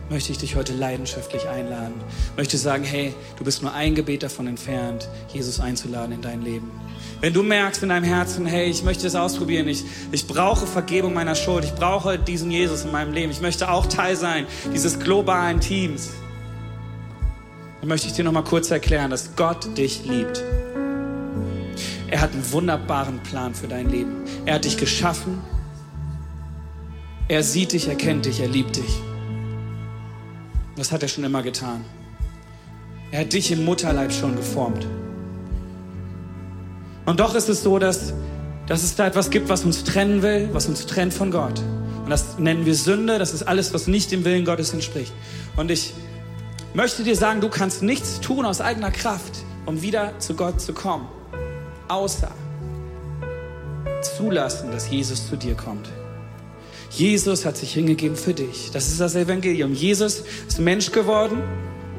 möchte ich dich heute leidenschaftlich einladen. Möchte sagen, hey, du bist nur ein Gebet davon entfernt, Jesus einzuladen in dein Leben. Wenn du merkst in deinem Herzen, hey, ich möchte es ausprobieren, ich, ich brauche Vergebung meiner Schuld, ich brauche diesen Jesus in meinem Leben, ich möchte auch Teil sein dieses globalen Teams, dann möchte ich dir noch mal kurz erklären, dass Gott dich liebt. Er hat einen wunderbaren Plan für dein Leben. Er hat dich geschaffen. Er sieht dich, er kennt dich, er liebt dich. Das hat er schon immer getan. Er hat dich im Mutterleib schon geformt. Und doch ist es so, dass, dass es da etwas gibt, was uns trennen will, was uns trennt von Gott. Und das nennen wir Sünde. Das ist alles, was nicht dem Willen Gottes entspricht. Und ich möchte dir sagen, du kannst nichts tun aus eigener Kraft, um wieder zu Gott zu kommen, außer zulassen, dass Jesus zu dir kommt. Jesus hat sich hingegeben für dich. Das ist das Evangelium. Jesus ist Mensch geworden.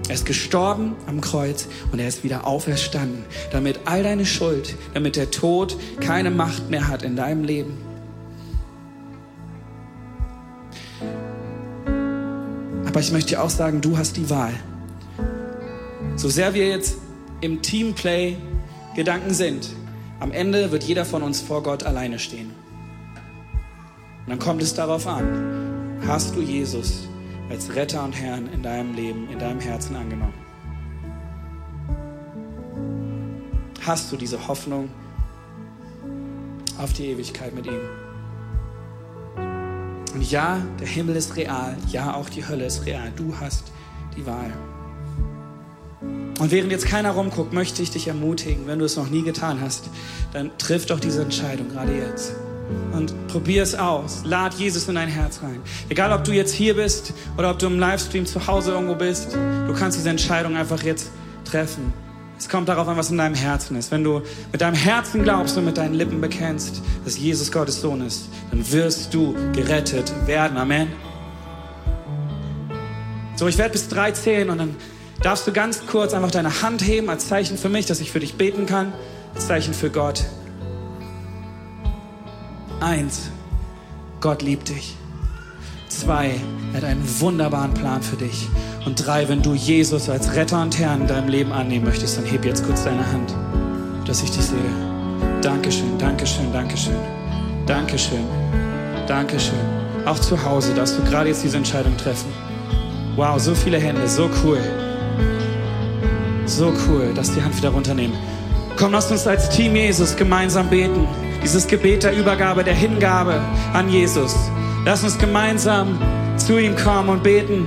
Er ist gestorben am Kreuz und er ist wieder auferstanden, damit all deine Schuld, damit der Tod keine Macht mehr hat in deinem Leben. Aber ich möchte dir auch sagen, du hast die Wahl. So sehr wir jetzt im Teamplay Gedanken sind, am Ende wird jeder von uns vor Gott alleine stehen. Und dann kommt es darauf an, hast du Jesus als Retter und Herrn in deinem Leben, in deinem Herzen angenommen? Hast du diese Hoffnung auf die Ewigkeit mit ihm? Und ja, der Himmel ist real, ja, auch die Hölle ist real. Du hast die Wahl. Und während jetzt keiner rumguckt, möchte ich dich ermutigen, wenn du es noch nie getan hast, dann triff doch diese Entscheidung gerade jetzt und probier es aus. Lad Jesus in dein Herz rein. Egal, ob du jetzt hier bist oder ob du im Livestream zu Hause irgendwo bist, du kannst diese Entscheidung einfach jetzt treffen. Es kommt darauf an, was in deinem Herzen ist. Wenn du mit deinem Herzen glaubst und mit deinen Lippen bekennst, dass Jesus Gottes Sohn ist, dann wirst du gerettet werden. Amen. So, ich werde bis drei zählen und dann darfst du ganz kurz einfach deine Hand heben als Zeichen für mich, dass ich für dich beten kann, als Zeichen für Gott. Eins, Gott liebt dich. Zwei, er hat einen wunderbaren Plan für dich. Und drei, wenn du Jesus als Retter und Herrn in deinem Leben annehmen möchtest, dann heb jetzt kurz deine Hand, dass ich dich sehe. Dankeschön, Dankeschön, Dankeschön, Dankeschön, Dankeschön. Auch zu Hause darfst du gerade jetzt diese Entscheidung treffen. Wow, so viele Hände, so cool. So cool, dass die Hand wieder runternehmen. Komm, lasst uns als Team Jesus gemeinsam beten. Dieses Gebet der Übergabe, der Hingabe an Jesus. Lass uns gemeinsam zu ihm kommen und beten.